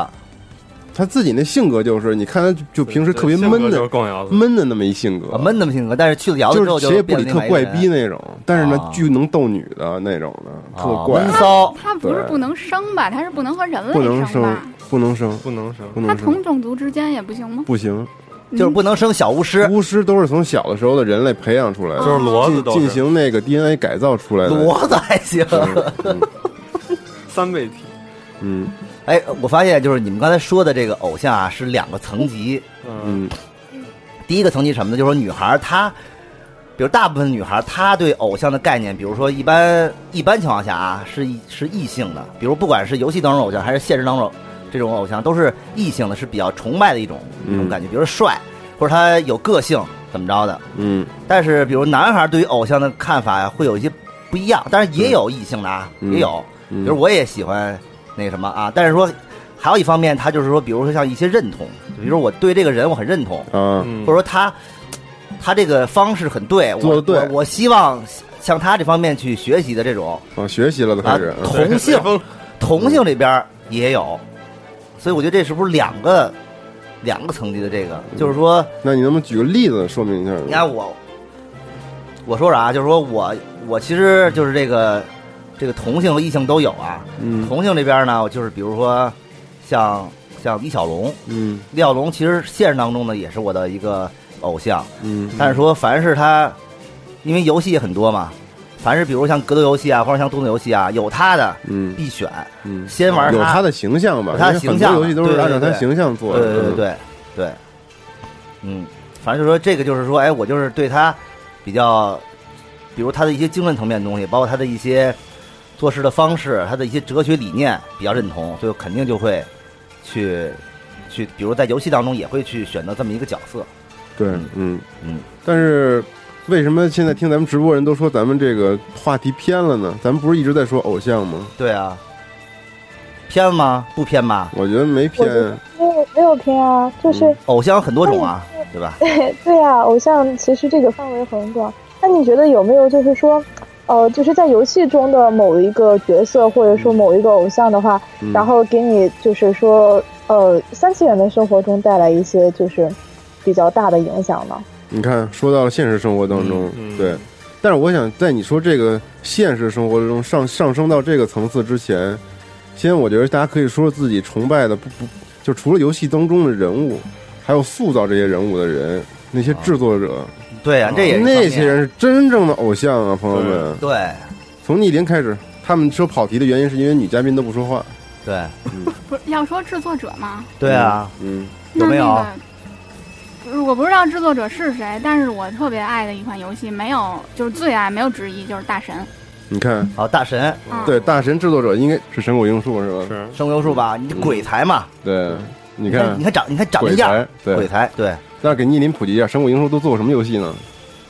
他自己那性格就是，你看他就就平时特别闷的闷的那么一性格啊，闷那么性格，但是去了窑子之后就是谁也不理特怪逼那种，但是呢啊巨能逗女的那种的，特啊怪闷，骚他不是不能生吧？他是不能和人类不能生吧？，不能生，不能生。他不能生，同种族之间也不行吗？不行。就是不能生小巫师，巫师都是从小的时候的人类培养出来的，就是骡子进行那个 DNA 改造出来的。骡子还行。嗯三倍体，嗯哎，我发现就是你们刚才说的这个偶像啊，是两个层级。嗯嗯第一个层级什么呢？就是说女孩她，比如大部分女孩她对偶像的概念，比如说一般一般情况下啊，是是异性的，比如不管是游戏当中偶像还是现实当中这种偶像，都是异性的，是比较崇拜的一种一种嗯感觉，比如说帅或者他有个性怎么着的。嗯但是比如男孩对于偶像的看法，会有一些不一样，但是也有异性的啊，嗯也有。嗯，比如我也喜欢那个什么啊，但是说还有一方面，他就是说，比如说像一些认同，比如说我对这个人我很认同，啊，嗯或者说他他这个方式很对，我对我我希望向他这方面去学习的这种啊，学习了都啊开始。嗯同性同性这边也有，所以我觉得这是不是两个两个层级的这个，就是说，那你能不能举个例子说明一下？你看我我说啥，就是说我我其实就是这个这个同性和异性都有啊，嗯。同性这边呢，就是比如说像像李小龙，嗯。李小龙其实现实当中呢也是我的一个偶像，嗯。但是说凡是他，因为游戏也很多嘛，凡是比如像格斗游戏啊，或者像动作游戏啊，有他的嗯。必选，嗯，先玩他有他的形象吧，有他形象多游戏都是按照他对形象做的。嗯，对对对对。对，嗯，反正就说这个就是说，哎，我就是对他比较比如他的一些精神层面的东西，包括他的一些做事的方式，他的一些哲学理念比较认同，所以肯定就会去去，比如在游戏当中也会去选择这么一个角色。对，嗯嗯，但是为什么现在听咱们直播人都说咱们这个话题偏了呢？咱们不是一直在说偶像吗？对啊，偏吗？不偏吧？我觉得没偏没有没有偏啊，就是、偶像很多种啊，对吧？对 对啊、偶像其实这个范围很广。那你觉得有没有就是说，呃，就是在游戏中的某一个角色或者说某一个偶像的话，嗯然后给你就是说，呃，三次元的生活中带来一些就是比较大的影响呢？你看说到了现实生活当中，对。但是我想在你说这个现实生活中上上升到这个层次之前，先我觉得大家可以说说自己崇拜的不不就除了游戏当中的人物，还有塑造这些人物的人，那些制作者，对啊，这也是那些人是真正的偶像啊，朋友们。对从逆鳞开始，他们说跑题的原因是因为女嘉宾都不说话。对 不是要说制作者吗？对啊，嗯，有没有那那个我不知道制作者是谁，但是我特别爱的一款游戏，没有就是最爱，没有之一，就是大神。你看，好大神嗯、对大神制作者应该是神谷英树是吧？是神谷英树吧，你鬼才嘛，对，你你看你看长你看长鬼那样，，对鬼。才对，那给逆鳞普及一下，神谷英树都做过什么游戏呢？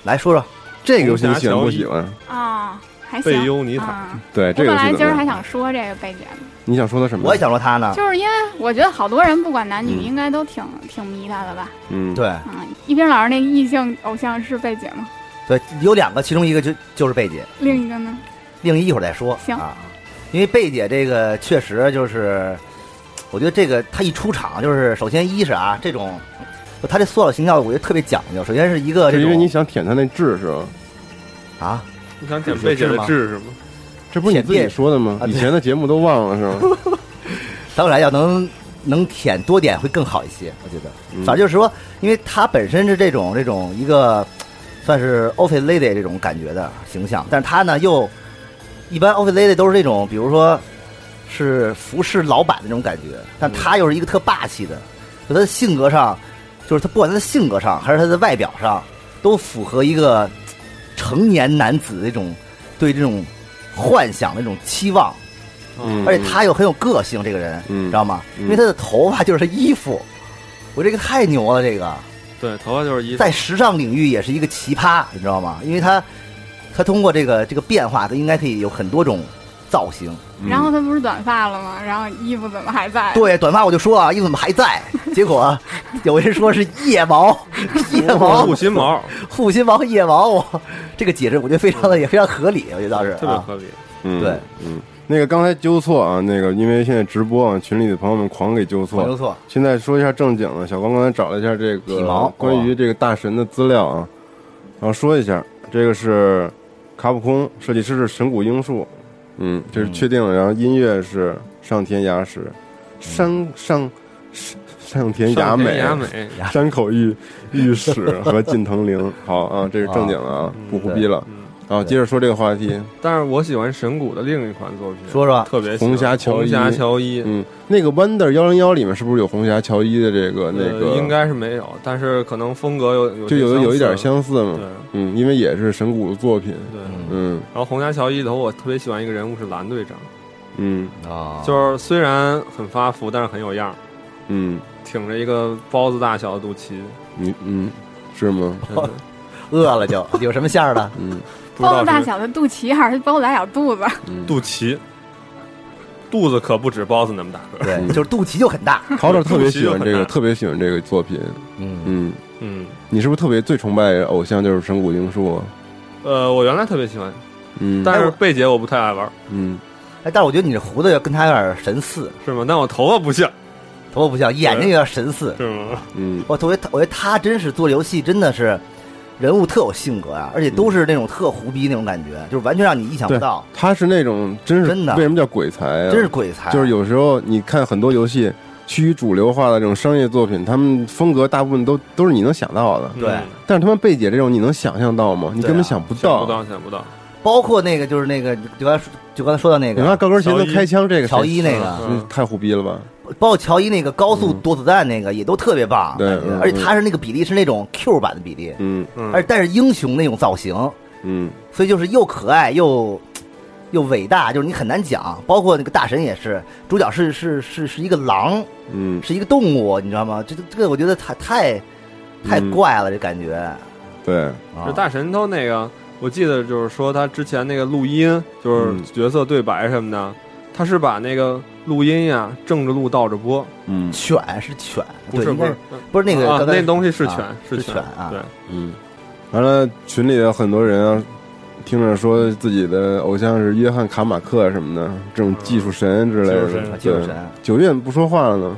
来说说这个游戏你喜欢不喜欢？啊，还行。贝优尼塔啊 对，我这个本来今儿还？想说这个贝姐呢，你想说他什么？我也想说他呢，就是因为我觉得好多人不管男女，嗯应该都挺挺迷她的吧。嗯，对嗯，一冰老师那个异性偶像是贝姐吗？对，有两个，其中一个就就是贝姐，另一个呢？另一一会儿再说。行啊，因为贝姐这个确实就是，我觉得这个她一出场就是，首先一是啊，这种她这塑料形象，我觉得特别讲究。首先是一个这是因为你想舔他那痣是吧？啊，你想舔贝姐的痣是吗？这不是你自己说的吗？以前的节目都忘了是吗？当然要能能舔多点会更好一些，我觉得。嗯反正就是说，因为他本身是这种这种一个算是 office lady 这种感觉的形象，但是他呢又一般 office lady 都是这种，比如说是服侍老板的那种感觉，但他又是一个特霸气的，就他的性格上，就是他不管他的性格上还是他的外表上，都符合一个成年男子的这种对这种幻想的这种期望。嗯，而且他又很有个性，这个人，嗯知道吗？嗯因为他的头发就是他衣服，我这个太牛了，这个对，头发就是衣服在时尚领域也是一个奇葩，你知道吗？因为他他通过这个这个变化，他应该可以有很多种造型。嗯然后他不是短发了吗？然后衣服怎么还在？对，短发我就说啊，衣服怎么还在？结果有人说是腋毛，腋毛护心毛，护心毛和腋毛，我这个解释我觉得非常的也非常合理，我觉得倒是啊，特别合理。嗯对，嗯，那个刚才纠错啊，那个因为现在直播啊，群里的朋友们狂给纠没错。错，现在说一下正经的，小光刚才找了一下这个关于这个大神的资料啊，然后说一下，这个是卡普空设计师是神谷英树，嗯，这是确定了，然后音乐是上天雅史，山上上田雅美，雅美，山口玉玉史和近藤绫。好啊，这是正经的啊，不胡逼了。嗯，然后接着说这个话题，但是我喜欢神谷的另一款作品，说说特别喜欢红霞乔伊红霞乔伊，嗯，那个 Wonder 幺零幺里面是不是有红霞乔伊的这个那个？呃应该是没有，但是可能风格有有就有有一点相相似嘛嗯，因为也是神谷的作品。对。嗯然后红霞乔伊里头，我特别喜欢一个人物是蓝队长，嗯啊，就是虽然很发福，但是很有样儿，嗯，挺着一个包子大小的肚脐，你嗯是吗？饿了就有什么馅儿的？嗯不知道是包子大小的肚脐还是包子大小肚子？嗯，肚脐，肚子可不止包子那么大个儿。对，嗯就是肚脐就很大。陶陶特别喜欢这个，肚脐就很大特别喜欢这个作品。嗯，嗯，嗯，你是不是特别最崇拜偶像就是神谷英树啊？呃，我原来特别喜欢，嗯，但是贝姐我不太爱玩，嗯哎，但是我觉得你这胡子要跟他有点神似，是吗？但我头发不像，头发不像，眼睛有点神似。是吗？嗯我特别，我觉得他真是做游戏真的是人物特有性格啊，而且都是那种特胡逼那种感觉，就是完全让你意想不到，他是那种真是真的为什么叫鬼才啊？真是鬼才。就是有时候你看很多游戏趋于主流化的这种商业作品，他们风格大部分都都是你能想到的。对嗯但是他们贝姐这种，你能想象到吗？你根本想不到。想不到，想不到。包括那个就是那个就刚才就刚才说到那个你看，高跟鞋能开枪，这个乔伊那个嗯太胡逼了吧？包括乔伊那个高速躲子弹那个也都特别棒，而且他是那个比例是那种 Q 版的比例，嗯。嗯。而但是英雄那种造型，嗯。所以就是又可爱又又伟大，就是你很难讲。包括那个大神也是，主角是是是是一个狼，嗯。是一个动物，你知道吗？这个这个我觉得太太太嗯。怪了，这感觉。对，啊。这。大神都那个，我记得就是说他之前那个录音，就是嗯。角色对白什么的，他是把那个录音呀正着录倒着播，嗯。犬是犬，不是不是。不是那个啊那东西是啊犬是犬犬啊。对，嗯，完了群里有很多人啊。听着说自己的偶像是约翰卡马克什么的，这种技术神之类的。技术神，技术神。九月怎么不说话了呢？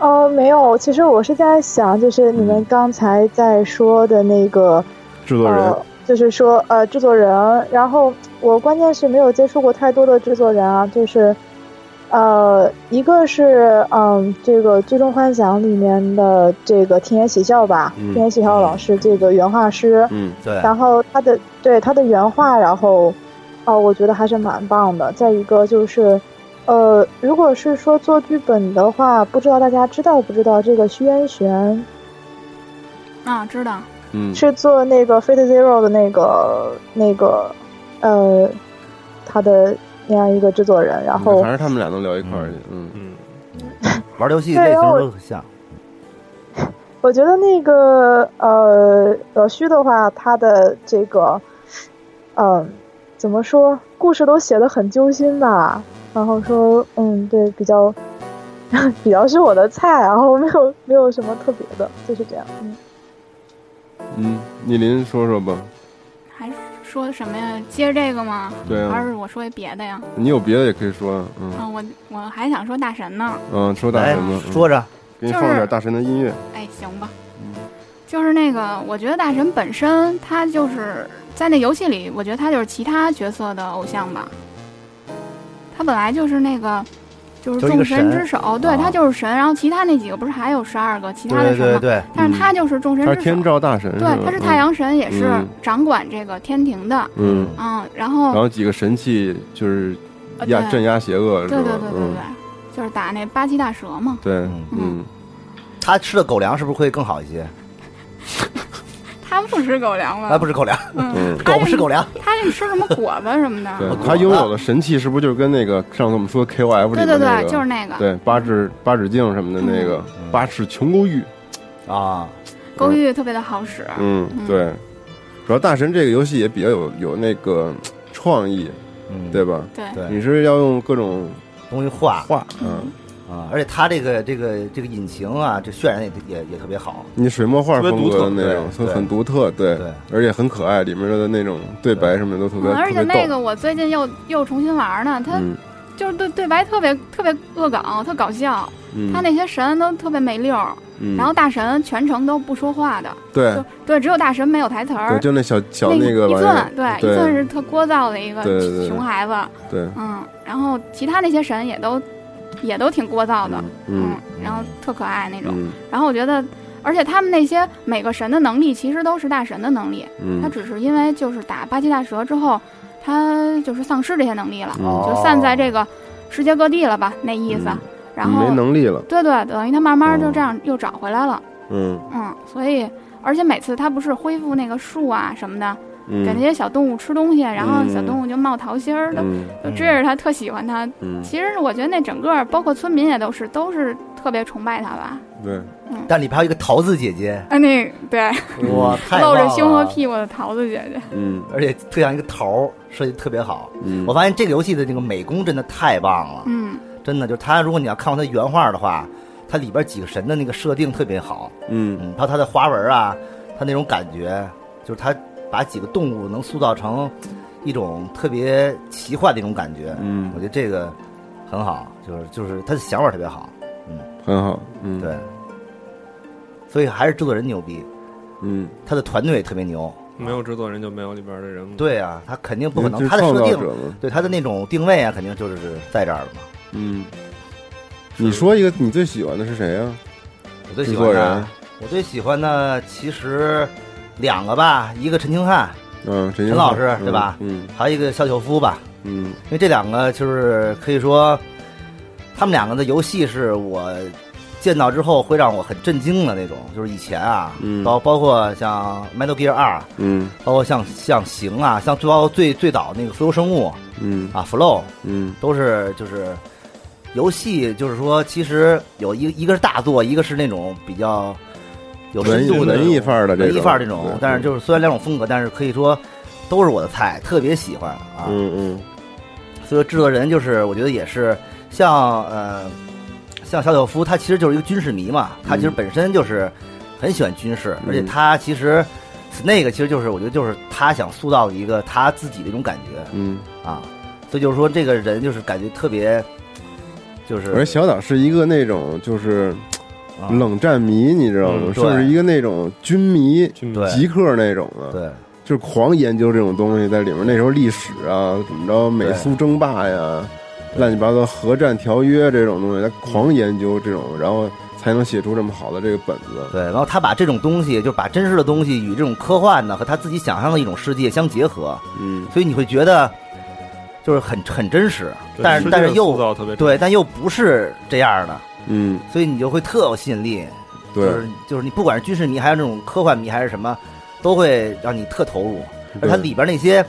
哦，没有，其实我是在想，就是你们刚才在说的那个，制作人，呃，就是说呃制作人，然后我关键是没有接触过太多的制作人啊，就是呃一个是嗯这个《最终幻想》里面的这个天野喜孝吧，嗯天野喜孝老师这个原画师，嗯对，然后他的对他的原画，然后哦，我觉得还是蛮棒的。再一个就是，呃，如果是说做剧本的话，不知道大家知道不知道这个虚渊玄啊，知道。嗯是做那个 Fate Zero 的那个那个呃他的那样一个制作人，然后还是他们俩能聊一块儿去，嗯嗯，玩游戏类型都很像。我觉得那个呃老虚的话，他的这个嗯、怎么说，故事都写的很揪心吧。然后说嗯对，比较 比较是我的菜，然后没有没有什么特别的，就是这样。嗯，嗯，你林说说吧，说什么呀？接着这个吗？对啊，还是我说一别的呀？你有别的也可以说，嗯啊，我我还想说大神呢。嗯，说大神吧，嗯说着，给你就是放点大神的音乐，哎，行吧。嗯就是那个，我觉得大神本身他就是在那游戏里，我觉得他就是其他角色的偶像吧。他本来就是那个，就是众神神之首，对啊他就是神。然后其他那几个不是还有十二个其他的神吗？对对，但是他就是众神之首。他是天照大神，对，他是太，阳神，也是嗯掌管这个天庭的。嗯，嗯，然后然后几个神器就是压镇压邪恶，对对对对嗯对，就是打那八岐大蛇嘛。对，嗯嗯，他吃的狗粮是不是会更好一些？他不吃狗粮吗？他，不吃狗粮，嗯，嗯狗他不吃狗粮。他那吃什么果子什么的？对他拥有的神器是不是就是跟那个上次我们说 K O F 里对对对，就是那个对八指八指镜什么的那个嗯八尺琼勾玉，啊，勾玉特别的好使。嗯，嗯对，主要大神这个游戏也比较有有那个创意，嗯，对吧？对对，你是要用各种东西画画，嗯，啊，而且他这个这个这个引擎啊，这渲染也也也特别好。你水墨画风格的那种，对很很独特，对对，而且很可爱，里面的那种对白什么的都特别嗯，而且特别逗，那个我最近又又重新玩呢，他嗯就是对对白特别特别恶搞，特搞笑。嗯，他那些神都特别没溜儿，嗯然后大神全程都不说话的，对对，只有大神没有台词对，儿。就那小小那个一寸，，对，一寸是特聒噪的一个熊孩子，对，嗯，然后其他那些神也都也都挺聒噪的，嗯嗯，然后特可爱那种。嗯。然后我觉得，而且他们那些每个神的能力其实都是大神的能力，他嗯只是因为就是打八岐大蛇之后，他就是丧失这些能力了，嗯就散在这个世界各地了吧，那意思。嗯。然后没能力了，对对，等于他慢慢就这样又找回来了，嗯。嗯，所以而且每次他不是恢复那个树啊什么的，嗯，给那些小动物吃东西，然后嗯。小动物就冒桃心儿，都嗯。就追着他，特喜欢他。嗯，其实我觉得那整个包括村民也都是都是特别崇拜他吧。对，但里边还有一个桃子姐姐，啊，那对，哇，太露着胸和屁股的桃子姐姐，嗯。而且特像一个桃儿，设计特别好。嗯，我发现这个游戏的这个美工真的太棒了，嗯，真的就是它，如果你要看过它原画的话，它里边几个神的那个设定特别好，嗯。嗯，还有它的花纹啊，它那种感觉，就是它把几个动物能塑造成一种特别奇幻的一种感觉，嗯我觉得这个很好，就是就是他的想法特别好，嗯很好，嗯对，所以还是制作人牛逼，嗯，他的团队特别牛，没有制作人就没有里边的人物。对啊，他肯定不可能，他的设定对他的那种定位啊，肯定就是在这儿了嘛。嗯，你说一个你最喜欢的是谁呀？我最喜欢的，我最喜欢的其实两个吧，一个陈清汉，嗯，陈陈老师对吧？嗯。还有一个肖秀夫吧，嗯。因为这两个就是可以说，他们两个的游戏是我见到之后会让我很震惊的那种，就是以前啊，嗯。包包括像 Metal Gear 二，嗯。包括像像行啊，像最包括最最早那个浮游生物嗯。啊，Flow 嗯。都是就是游戏，就是说其实有一一个是大作，一个是那种比较有深文艺度的文艺范儿的这种文艺范儿这种，但是就是虽然两种风格，但是可以说都是我的菜，特别喜欢啊。嗯嗯。所以制作人就是我觉得也是像呃像小小夫，他其实就是一个军事迷嘛，他其实嗯。本身就是很喜欢军事，嗯而且他其实那个其实就是我觉得就是他想塑造的一个他自己的一种感觉嗯，啊，所以就是说这个人就是感觉特别就是而小岛是一个那种就是啊冷战迷，你知道吗？嗯是一个那种军迷、极客那种的？对。就是狂研究这种东西，在里面那时候历史啊，怎么着美苏争霸呀，乱七八糟核战条约这种东西，他狂研究这种，然后才能写出这么好的这个本子。对，然后他把这种东西，就把真实的东西与这种科幻的和他自己想象的一种世界相结合，嗯。所以你会觉得就是很很真实，但是但是又造特别对，但又不是这样的，嗯，所以你就会特有吸引力。对就是就是你不管是军事迷还是那种科幻迷还是什么，都会让你特投入。而它里边那些，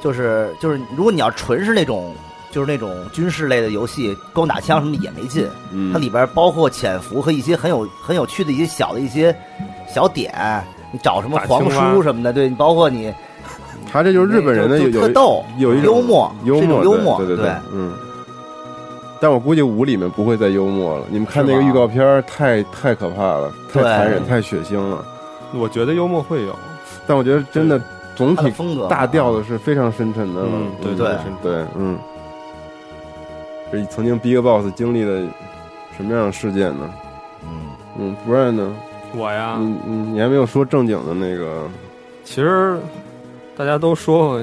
就是就是如果你要纯是那种就是那种军事类的游戏，光打枪什么也没劲。嗯，它里边包括潜伏和一些很有很有趣的一些小的一些小点，你找什么皇打青蛙叔什么的，对你包括你他这就是日本人的有特逗有一种幽默幽默幽默对对对对，嗯。但我估计五里面不会再幽默了。你们看那个预告片，太太可怕了，太残忍，太血腥了。我觉得幽默会有，但我觉得真的总体风格大调的是非常深沉的了。嗯对对对，嗯。这曾经 Big Boss 经历的什么样的事件呢？嗯，嗯，不然呢？我呀，你你你还没有说正经的那个其实大家都说过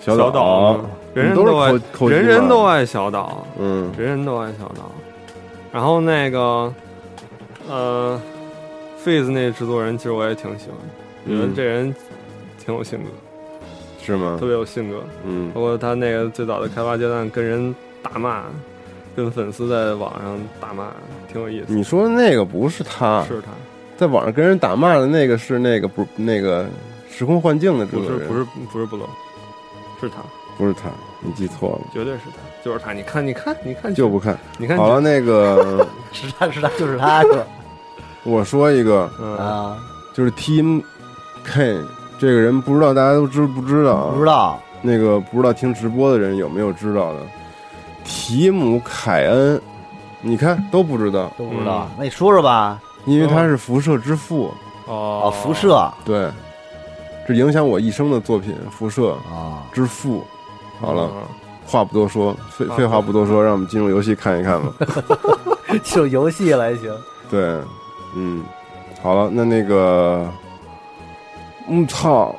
小岛人人都爱人人都爱小岛，嗯人人都爱小岛。然后那个呃，Face 那制作人，其实我也挺喜欢，觉得嗯这人挺有性格，是吗特？别有性格。嗯包括他那个最早的开发阶段，跟人大骂，跟粉丝在网上大骂，挺有意思。你说那个不是他，是他，在网上跟人打骂的那个是那个不那个时空幻境的制作人，不是不是不是布隆，是他，不是他，你记错了，绝对是他，就是他。你看，你看，你看，就不看。你看，好了，，那个 是他是他就是他是吧 我说一个，嗯，啊，就是 Team K 这个人，不知道大家都知不知道啊？不知道那个不知道听直播的人有没有知道的？提姆凯恩，你看都不知道，都不知道，那你说说吧。因为他是辐射之父，哦哦，辐射对，这影响我一生的作品《辐射啊，之父》。好了，嗯话不多说，废废话不多说，让我们进入游戏看一看吧。就游戏来行。对，嗯，好了，那那个，嗯，操，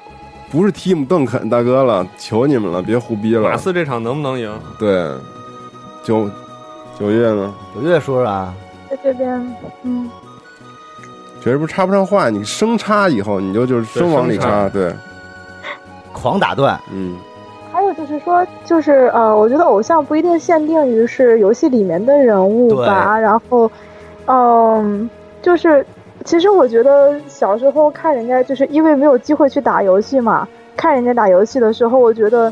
不是提姆邓肯大哥了，求你们了，别胡逼了马。刺这场能不能赢？对，九九月呢？九月说说啊，在这边，嗯，确实不插不上话，你生插以后你就就是生往里插，对，狂打断，嗯是说，就是呃，我觉得偶像不一定限定于是游戏里面的人物吧。然后，嗯，就是其实我觉得小时候看人家，就是因为没有机会去打游戏嘛，看人家打游戏的时候，我觉得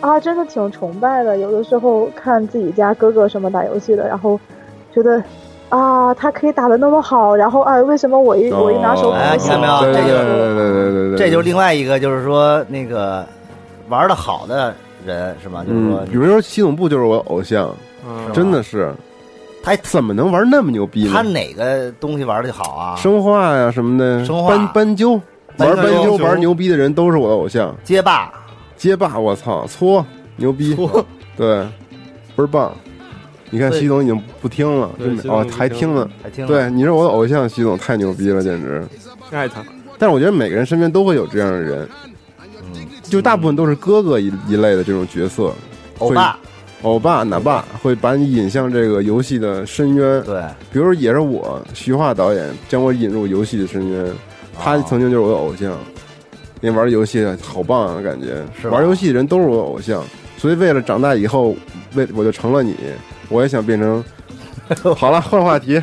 啊，真的挺崇拜的。有的时候看自己家哥哥什么打游戏的，然后觉得。啊，他可以打的那么好，然后啊，为什么我一、我一拿手哎不行？你看没有这就对对对对对，这就是另外一个，就是说那个玩的好的人是吧？就是说嗯，比如说系统部就是我偶像，嗯，真的是，他怎么能玩那么牛逼呢？他哪个东西玩的好啊？生化呀什么的，生化斑斑鸠，玩斑鸠玩牛逼的人都是我的偶像。街霸街霸，我操，搓牛逼，对，倍儿棒。你看对西总已经不听了，对真的哦还听了。还听对，你是我的偶像，西总太牛逼了，简直。爱他。但是我觉得每个人身边都会有这样的人，嗯，就大部分都是哥哥一一类的这种角色，欧巴欧巴、奶爸会把你引向这个游戏的深渊。对，比如说，也是我徐化导演将我引入游戏的深渊，他哦曾经就是我的偶像。因为玩游戏好棒啊，感觉是玩游戏的人都是我的偶像，所以为了长大以后，为我就成了你，我也想变成 好了，换话题。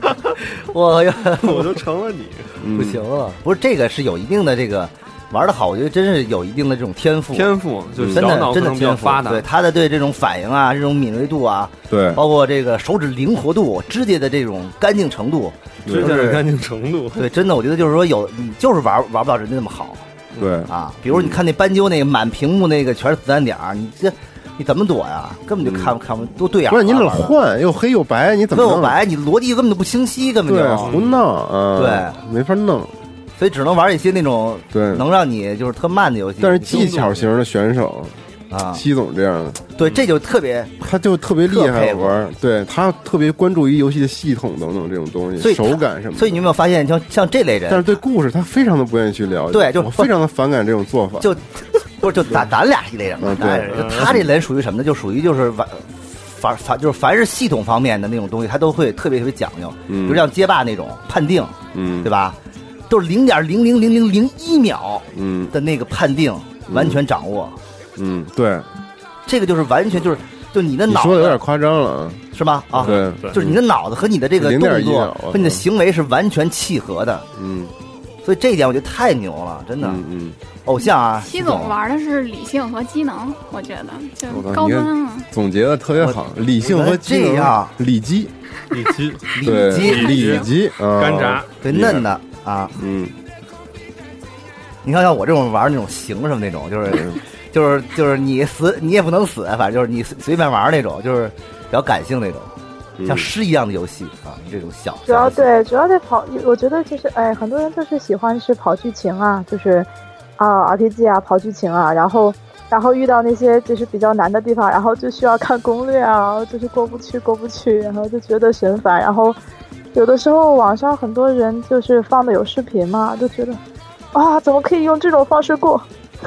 我呀，我就成了你。嗯不行了。不是这个是有一定的这个玩的好，我觉得真是有一定的这种天赋，天赋就真的真的天赋发达。对他的对这种反应啊，这种敏锐度啊，对，包括这个手指灵活度、指甲的这种干净程度，指甲的干净程度，对，真的我觉得就是说有你就是玩玩不到人家那么好对，啊。比如你看那斑鸠那个满屏幕那个全是子弹点儿，你这你怎么躲呀？根本就看不看不都对眼。不是你老换又黑又白，你怎么弄？跟我白，你逻辑根本就不清晰，根本就对，胡闹啊，对，没法弄。所以只能玩一些那种对，能让你就是特慢的游戏。但是技巧型的选手，啊，西总这样的，对，这就特别他就特别厉害玩，对他特别关注于游戏的系统等等这种东西，手感什么。所以你有没有发现，像像这类人，但是对故事他非常的不愿意去了解，对就我非常的反感这种做法。就不是就咱咱俩是一类人嘛对他这人属于什么呢？就属于就是凡凡凡就是凡是系统方面的那种东西，他都会特别特别讲究，比嗯如像街霸那种判定，嗯，对吧？都是零点零零零零零一秒嗯。的那个判定完全掌握，嗯，对，这个就是完全就是就你的你脑子说的有点夸张了啊。是吧？啊，对，就是你的脑子和你的这个0.1动作和你的行为是完全契合的，嗯。所以这一点我觉得太牛了，真的。嗯嗯，偶像啊，西总玩的是理性和机能，我觉得就高端啊。总结的特别好，理性和机能。这样。里脊，里脊。对，里脊。里脊啊，干炸，对嫩的啊。嗯，你看像我这种玩那种行什么那种，就是就是就是你死你也不能死，反正就是你随随便玩那种，就是比较感性那种，嗯。像诗一样的游戏啊，这种小主要对，主要得跑，我觉得就是哎，很多人就是喜欢是跑剧情啊，就是啊 RPG 啊跑剧情啊，然后然后遇到那些就是比较难的地方，然后就需要看攻略啊，然后就是过不去过不去，然后就觉得神烦，然后有的时候网上很多人就是放的有视频嘛，就觉得啊怎么可以用这种方式过？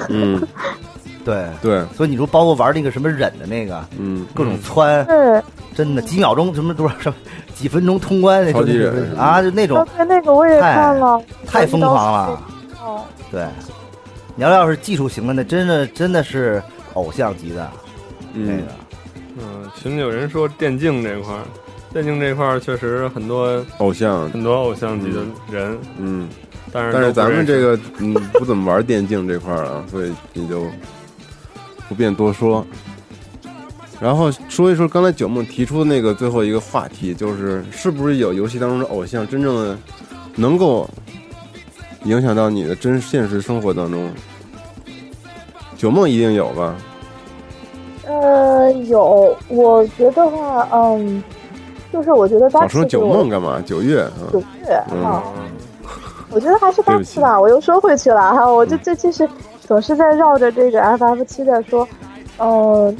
嗯，对。对，所以你说包括玩那个什么忍的那个，嗯，各种窜，对，真的几秒钟什么多少什么几分钟通关那种超级忍啊，就那种。刚才，那个我也看了，太疯狂了。哦，对，你要要是技术型的，那真的真的是偶像级的那嗯个。嗯，群里有人说电竞这块儿，电竞这块儿确实很多偶像，很多偶像级的人，嗯，但是但是咱们这个嗯不怎么玩电竞这块儿啊，所以你就不便多说。然后说一说刚才九梦提出的那个最后一个话题，就是是不是有游戏当中的偶像真正的能够影响到你的真现实生活当中？九梦一定有吧？呃，有，我觉得话，嗯，就是我觉得当说九梦干嘛？九月啊，九月嗯啊，我觉得还是对不起当时吧，我又说回去了哈，我就嗯这其实总是在绕着这个 FF 七在说，嗯、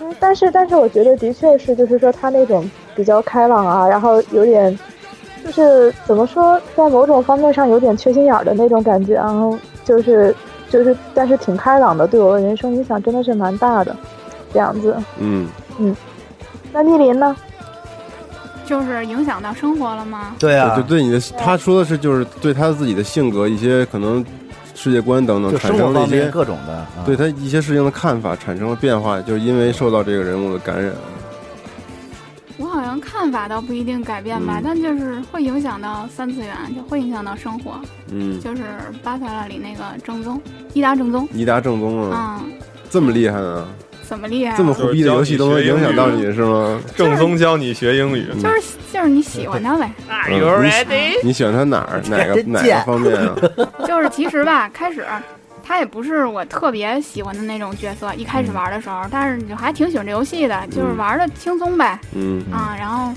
嗯，但是但是我觉得的确是，就是说他那种比较开朗啊，然后有点就是怎么说，在某种方面上有点缺心眼儿的那种感觉，然后就是就是，但是挺开朗的，对我的人生影响真的是蛮大的，这样子。嗯嗯，那逆鳞呢？就是影响到生活了吗？对啊，就对你的，他说的是就是对他自己的性格一些可能世界观等等产生了一些各种的，啊对他一些事情的看法产生了变化，就是因为受到这个人物的感染。我好像看法倒不一定改变吧，嗯。但就是会影响到三次元，就会影响到生活。嗯，就是巴塞拉里那个正宗，伊达正宗，伊达正宗啊，嗯，这么厉害啊，怎么厉害啊？这么虎逼的游戏都能影响到你是吗？正宗教你学英语。就是就是你喜欢他呗，嗯你喜你喜欢他哪儿 哪个哪个方面啊？就是其实吧，开始他也不是我特别喜欢的那种角色，一开始玩的时候，但是就还挺喜欢这游戏的，就是玩的轻松呗，嗯啊，然后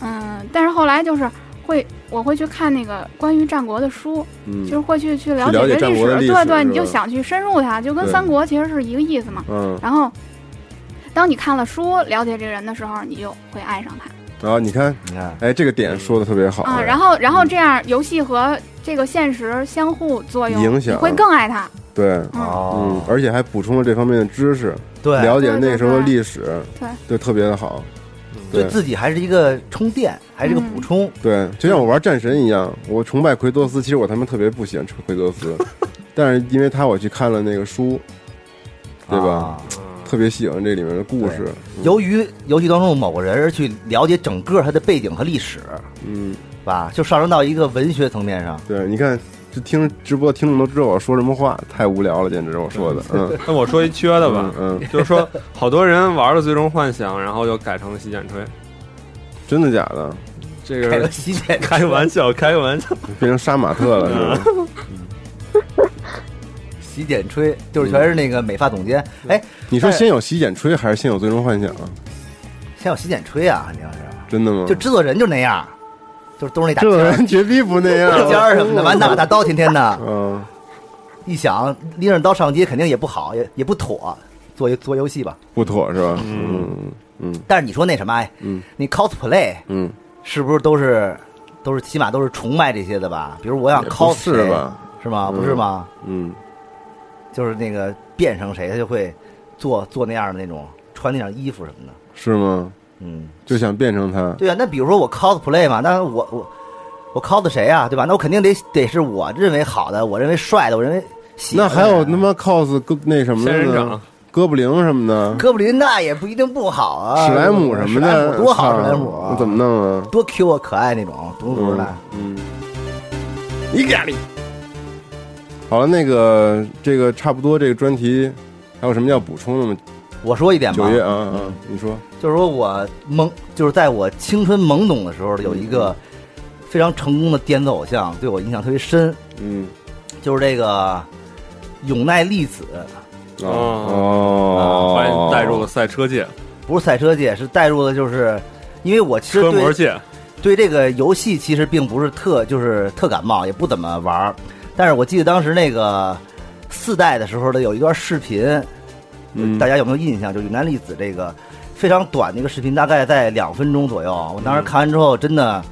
嗯，但是后来就是会我会去看那个关于战国的书，就是嗯会去去了解这历史，对对，你就想去深入它，就跟三国其实是一个意思嘛。嗯，然后，当你看了书，了解这个人的时候，你就会爱上他然后你看，你看，哎，这个点说的特别好啊。然后，然后这样游戏和这个现实相互作用，影响你会更爱他。对，嗯，而且还补充了这方面的知识，对，了解那时候的历史，对就，特别的好。对对自己还是一个充电，还是个补充。对，就像我玩战神一样，我崇拜奎多斯，其实我他妈特别不喜欢奎多斯，但是因为他我去看了那个书，对吧？啊特别喜欢这里面的故事。由于游戏当中某个人而去了解整个他的背景和历史，嗯，吧，就上升到一个文学层面上。对，你看，这听直播听众都知道我说什么话，太无聊了，简直我说的，嗯，那我说一缺的吧，嗯，就是说好多人玩了《最终幻想》，然后又改成了洗剪吹，真的假的？这个个洗剪开个玩笑，开个玩笑。变成杀马特了，是吧？洗剪吹，就是全是那个美发总监。哎，你说先有洗剪吹还是先有最终幻想啊？先有洗剪吹啊，肯定是。真的吗？就制作人就那样，就是都是那大这尖儿人绝逼不那样大尖儿什么的，完拿把大刀，天天的。嗯，一想拎着刀上街肯定也不好，也也不妥，做做游戏吧。不妥是吧？嗯嗯但是你说那什么，哎，嗯你 cosplay 嗯，是不是都是都是起码都是崇拜这些的吧？比如我想 cos 是谁吧？是吗？嗯不是吗？嗯，就是那个变成谁，他就会做做那样的那种穿那样衣服什么的。是吗？嗯，就想变成他，对啊，那比如说我 cosplay 嘛，那我我我 cos 谁啊？对吧？那我肯定得得是我认为好的，我认为帅的，我认为喜欢的那还有他妈 cos 哥那什么的呢仙人掌？哥布林什么的，哥布林那也不一定不好啊，史莱姆什么史莱的，姆多好，史莱姆那怎么弄啊？多 Q 啊，可爱那种，懂不懂的？嗯，你咖喱。好了，那个这个差不多，这个专题还有什么要补充的吗？我说一点吧九，月啊啊，你说，就是说我懵，就是在我青春懵懂的时候，有一个非常成功的电子偶像，对我印象特别深，嗯，就是这个永奈粒子，哦把你带入了赛车界、不是赛车界，是带入的，就是因为我其实对车模界。对这个游戏其实并不是特就是特感冒，也不怎么玩儿。但是我记得当时那个四代的时候的有一段视频，嗯大家有没有印象？就云南粒子这个非常短的一个视频，大概在两分钟左右。我当时看完之后，真的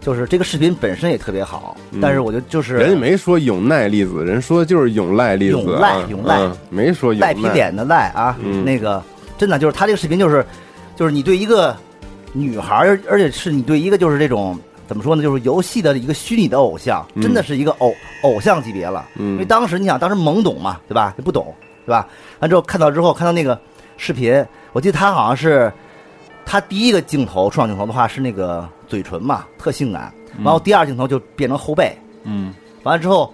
就是这个视频本身也特别好，嗯。但是我就就是人家没说永耐粒子，人说就是永赖粒子啊，永赖永赖。嗯没说永赖。皮脸的赖啊，嗯。那个真的就是他这个视频就是就是你对一个女孩儿，而且是你对一个就是这种怎么说呢，就是游戏的一个虚拟的偶像，嗯。真的是一个偶偶像级别了。因为嗯当时你想，当时懵懂嘛，对吧？也不懂，对吧？完之后看到之后，看到那个视频，我记得他好像是他第一个镜头出场镜头的话是那个嘴唇嘛，特性感。然后第二镜头就变成后背，嗯，完了之后，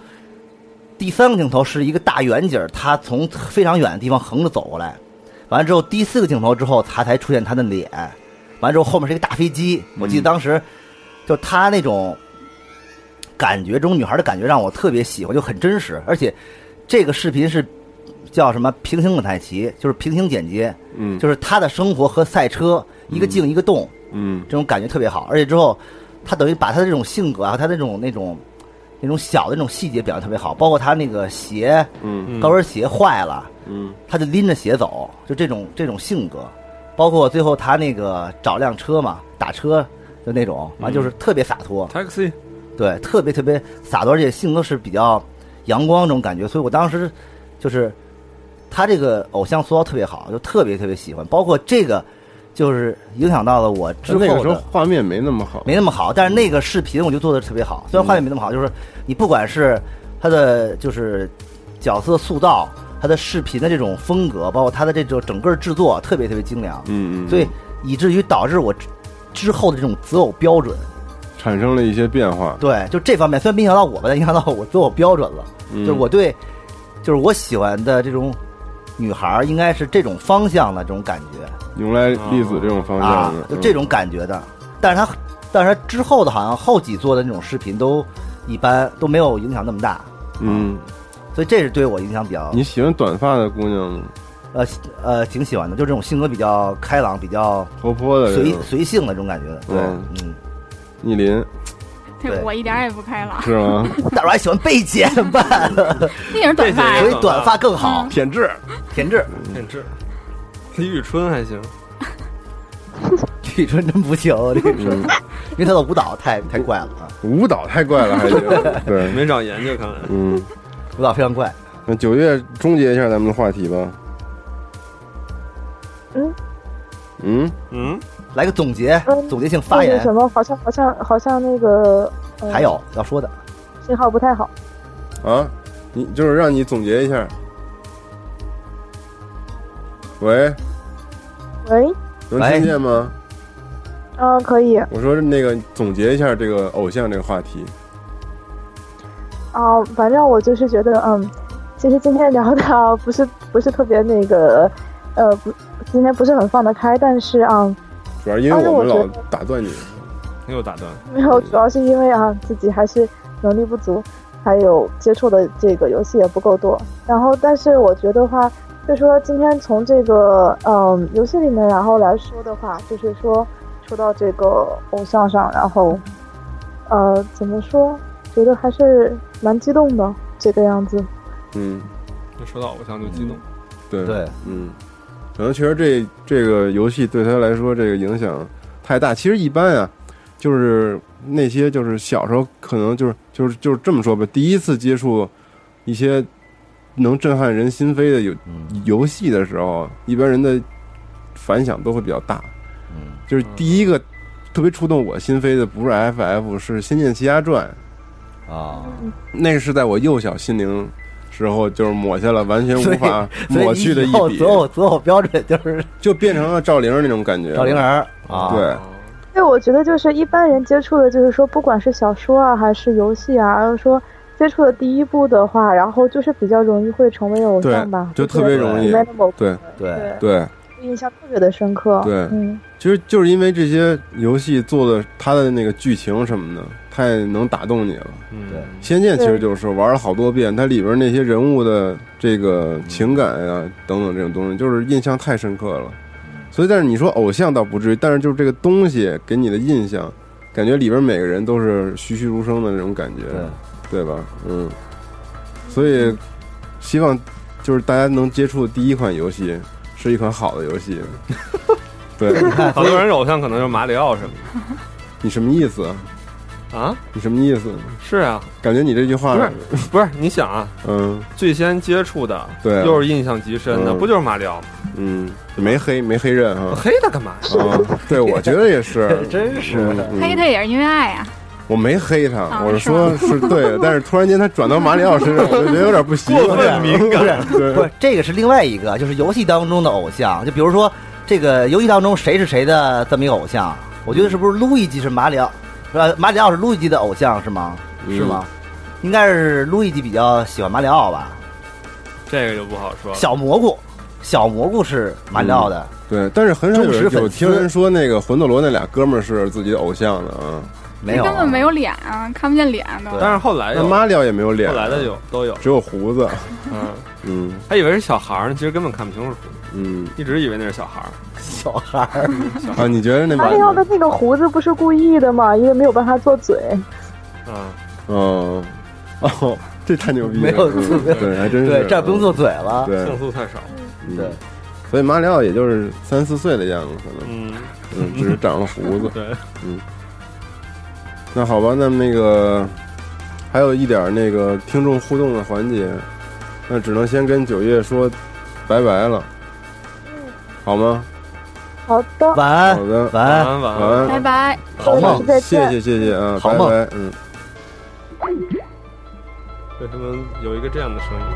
第三个镜头是一个大远景儿，他从非常远的地方横着走过来。完了之后，第四个镜头之后，他才出现他的脸。完了之后，后面是一个大飞机。我记得当时就他那种感觉，这种女孩的感觉让我特别喜欢，就很真实。而且这个视频是叫什么平行蒙太奇，就是平行剪接，嗯就是他的生活和赛车一个静一个动。嗯。这种感觉特别好，而且之后他等于把他的这种性格啊，他的这种那种那种小的那种细节表现特别好，包括他那个鞋嗯。高跟鞋坏了，嗯。他就拎着鞋走，就这种这种性格，包括最后他那个找辆车嘛，打车就那种，完就是特别洒脱，Taxi，对，特别特别洒脱，而且性格是比较阳光这种感觉，所以我当时就是他这个偶像塑造特别好，就特别特别喜欢，包括这个就是影响到了我之后那个时候。画面没那么好，没那么好，但是那个视频我就做的特别好，虽然画面没那么好，就是你不管是他的就是角色塑造，他的视频的这种风格，包括他的这种整个制作特别特别精良，嗯嗯，所以以至于导致我之之后的这种择偶标准，产生了一些变化，对，就这方面虽然没影响到我吧，但影响到我择偶标准了，嗯。就是我对，就是我喜欢的这种女孩儿应该是这种方向的这种感觉，用来粒子这种方啊向的，，就这种感觉的。但是他，但是他之后的好像后几做的那种视频都一般，都没有影响那么大，嗯，所以这是对我影响比较你喜欢短发的姑娘吗？呃呃挺喜欢的，就这种性格比较开朗、比较活泼的随，随性的这种感觉的。对，嗯。嗯，逆鳞我一点儿也不开朗，是吗？但是我还喜欢被剪，怎么办？那也是短发呀。所以短发更好，嗯舔痣，田志、天志，李宇春还行 李宇春真不行，李宇春，嗯，因为他的舞蹈太太怪了啊，舞蹈太怪了，还行，对，没长研究看来。嗯，舞蹈非常怪。那九月终结一下咱们的话题吧。嗯嗯，嗯，来个总结，嗯总结性发言什，么，好像好像好像那个、呃、还有要说的。信号不太好。啊，你就是让你总结一下，喂，喂，能听见吗？嗯、可以。我说那个总结一下这个偶像这个话题。啊、反正我就是觉得，嗯，其实今天聊的不是不是特别那个，呃，不，今天不是很放得开，但是啊、主要因为我们老打断你，没有打断，没有，主要是因为啊自己还是能力不足，还有接触的这个游戏也不够多。然后，但是我觉得话，就说今天从这个嗯游戏里面，然后来说的话，就是说说到这个偶像上，然后呃怎么说，觉得还是蛮激动的这个样子。嗯，一说到偶像就激动。对对，嗯，可能确实这这个游戏对他来说这个影响太大。其实一般啊，就是那些就是小时候可能就是就是就是这么说吧，第一次接触一些能震撼人心扉的游嗯游戏的时候，一般人的反响都会比较大。嗯就是第一个特别触动我心扉的不是 FF，是《仙剑奇侠传》。啊，那个是在我幼小心灵时候，就是抹下了完全无法抹去的一笔择，偶择偶标准就是就变成了赵灵儿那种感觉。赵灵儿啊，对对，我觉得就是一般人接触的，就是说，不管是小说啊，还是游戏啊，要是说接触的第一部的话，然后就是比较容易会成为偶像吧，就特别容易对对对，印象特别的深刻。对嗯，其实就是因为这些游戏做的它的那个剧情什么的，太能打动你了。嗯，对仙剑其实就是玩了好多遍，它里边那些人物的这个情感呀、等等这种东西，就是印象太深刻了。所以，但是你说偶像倒不至于，但是就是这个东西给你的印象，感觉里边每个人都是栩栩如生的那种感觉，对对吧？嗯，所以希望就是大家能接触的第一款游戏是一款好的游戏。对，好多人偶像可能就是马里奥什么的你什么意思？的啊，你什么意思？是啊，感觉你这句话不是不是，你想啊，嗯最先接触的，对啊又是印象极深的，嗯不就是马里奥吗？嗯，没黑没黑刃啊。黑他干嘛呀？嗯，对，我觉得也是，真是黑他也是因为爱啊。我没黑他，啊我是说是对的，但是突然间他转到马里奥身上，我就觉得有点不习惯。过分敏不感，是不是，这个是另外一个，就是游戏当中的偶像。就比如说，这个游戏当中谁是谁的这么一个偶像？我觉得是不是路易吉是马里奥，是吧？马里奥是路易吉的偶像是吗？嗯是吗？应该是路易吉比较喜欢马里奥吧？这个就不好说了。小蘑菇，小蘑菇是马里奥的，对，但是很少有人忠实粉丝有听人说那个魂斗罗那俩哥们儿是自己的偶像的啊。没有啊根本没有脸啊，看不见脸都。但是后来马里奥也没有脸，后来的有都有，只有胡子。嗯，嗯还以为是小孩儿呢，其实根本看不清楚，嗯。一直以为那是小孩儿。小孩儿。小孩啊，你觉得那马马里奥的那个胡子不是故意的吗，因为没有办法做嘴。儿啊，哦。哦，这太牛逼了，没有嗯没有。对，还真是。对，这样不用做嘴了。对。像素太少。嗯。对，所以马里奥也就是三四岁的样子，可能。嗯，嗯，只是长了胡子。对，嗯。那好吧，那么那个还有一点那个听众互动的环节，那只能先跟九月说拜拜了，好吗？好的，晚安好，的，晚安，晚安晚晚安。拜，拜。好梦。再见谢谢谢谢啊，好梦嗯。为什么有一个这样的声音？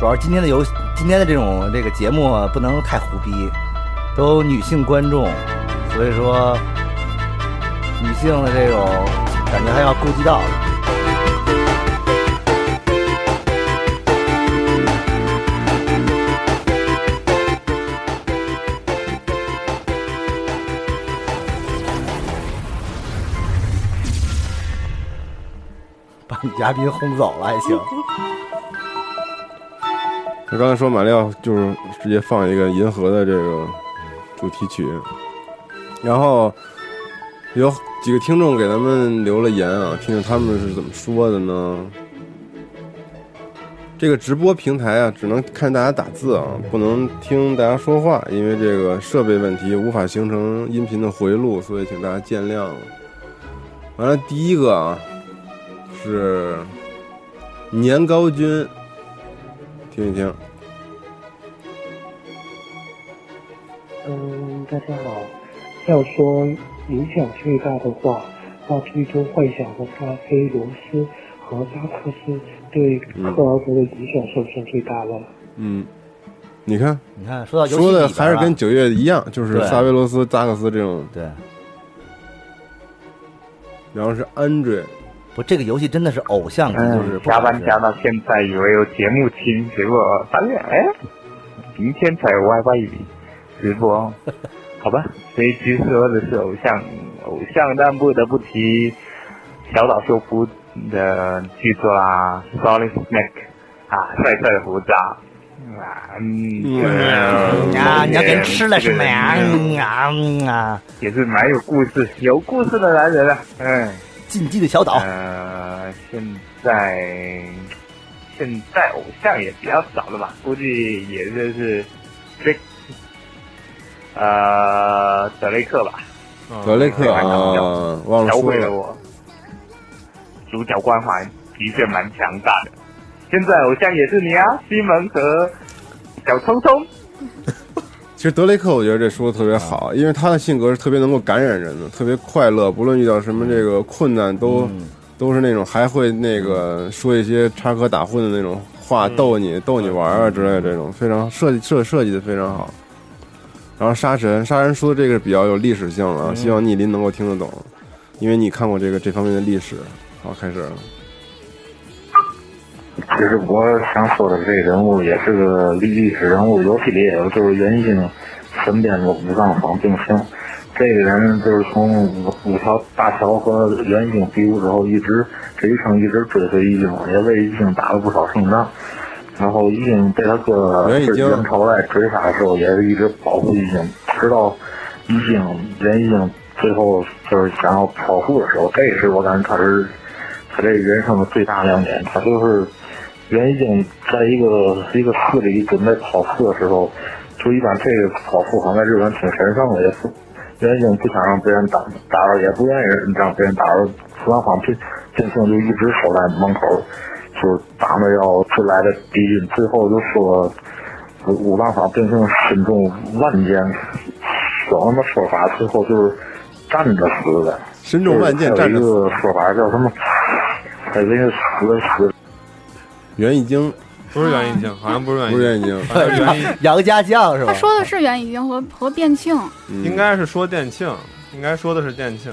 主要是今天的游，今天的这种这个节目啊不能太胡逼，都有女性观众，所以说女性的这种感觉还要顾及到。女嘉宾轰走了还行。他刚才说马里奥就是直接放一个银河的这个主题曲，然后有几个听众给咱们留了言啊，听听他们是怎么说的呢？这个直播平台啊，只能看大家打字啊，不能听大家说话，因为这个设备问题无法形成音频的回路，所以请大家见谅。完了，第一个啊是年高君，听一听。嗯，大家好。要说影响最大的话，那最终幻想的巴菲罗斯和扎克斯对克劳德的影响算不算最大的了？嗯，你看，你看说到说的还是跟九月一样，就是萨维罗斯、扎克斯这种，对，然后是安追，不，这个游戏真的是偶像级，就是嗯，加班加到到现在，以为有节目听，结果发现哎，明天才有 WiFi 直播，好吧。所以其实说的是偶像，偶像，但不得不提小岛秀夫的剧作啊，Solid Snake 啊，帅帅的胡渣嗯，这啊，你要给人吃了是吗？啊嗯啊，也是蛮有故事、有故事的男人啊。嗯，进击的小岛，呃，现在现在偶像也比较少了吧？估计也就是这呃德雷克吧，德雷克嗯啊，忘了教说了，会了我主角光环的确蛮强大的。现在偶像也是你啊，西蒙和小聪聪。其实德雷克，我觉得这说的特别好，因为他的性格是特别能够感染人的，特别快乐，不论遇到什么这个困难都、嗯都是那种还会那个说一些插科打诨的那种话，逗你逗你玩啊之类的这种，非常设计设设计的非常好。然后杀神，杀神说的这个比较有历史性了，嗯希望逆鳞能够听得懂，因为你看过这个这方面的历史。好，开始了。其实我想说的这个人物也是个历历史人物，游戏里也有，就是原星身边的五藏坊并行。这个人就是从五五条大桥和元兴比武之后，一直这一生一直追随义经，也为义经打了不少胜仗。然后义经被他哥元义经人朝来追杀的时候，也是一直保护义经，直到义经元义经最后就是想要跑酷的时候，这是我感觉他是他这人生的最大亮点。他就是袁一经在一个一个寺里准备跑酷的时候，就一般这个跑酷好像在日本挺神圣的，也是袁一经不想让别人打打扰，也不愿意让别人打扰，四方坊并并行就一直守在门口，就是打着要出来的敌军，最后就说五浪坊并行身中万箭，有那么说法，最后就是站着死的。身中万箭站着还有一个说法叫什么？还有一个死死袁义京不是袁一京，好像不是袁一不是袁义经，好像是袁一，杨家将是吧？他？说的是袁已经和和变庆，嗯。应该是说店庆，应该说的是店庆，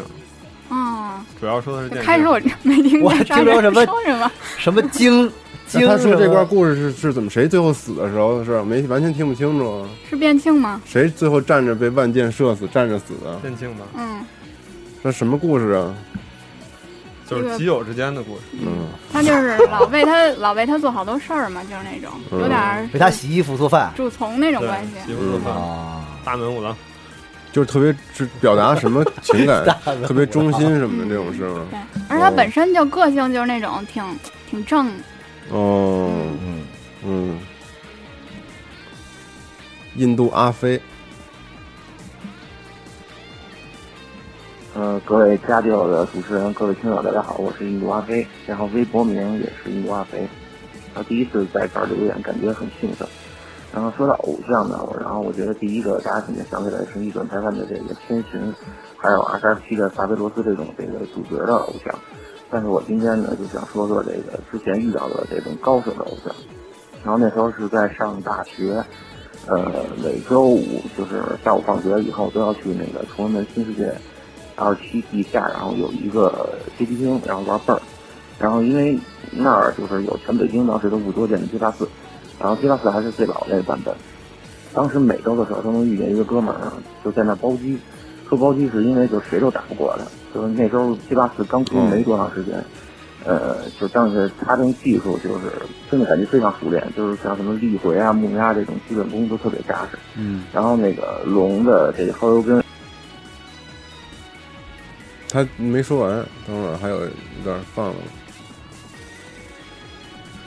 嗯，主要说的是店庆。开始我没听我见听说什么说什么，什么经经那他说这段故事是是怎么谁最后死的时候是吧？没完全听不清楚。啊？是变庆吗？谁最后站着被万箭射死，站着死的？店庆吧，嗯，这什么故事啊？就是基友之间的故事。嗯，他就是老为他 老为他做好多事儿嘛，就是那种有点儿为他洗衣服做饭。主从那种关系。啊，大门五郎，就是特别是表达什么情感，特别忠心什么的这种事吗？对，而且他本身就个性就是那种挺挺正，哦，嗯，嗯，印度阿飞，各位家教的主持人，各位听友，大家好，我是印度阿飞，然后微博名也是印度阿飞。然后第一次在这儿留言，感觉很兴奋。然后说到偶像呢，我然后我觉得第一个大家肯定想起来是一转台湾的这个千寻，还有二三七的萨菲罗斯这种这个主角的偶像。但是我今天呢就想说说这个之前遇到的这种高手的偶像。然后那时候是在上大学，呃，每周五就是下午放学以后都要去那个崇文门新世界二十七地下，然后有一个街机厅，然后玩倍儿。然后因为那儿就是有全北京当时的不多见的街霸四，然后街霸四还是最老那个版本。当时每周的时候都能遇见一个哥们儿，就在那包机。说包机是因为就谁都打不过他，就是那时候街霸四刚出没多长时间。呃，就当时他这技术就是真的感觉非常熟练，就是像什么立回啊、木压这种基本功都特别扎实。嗯，然后那个龙的这个后油根，他没说完，等会儿还有一段放了。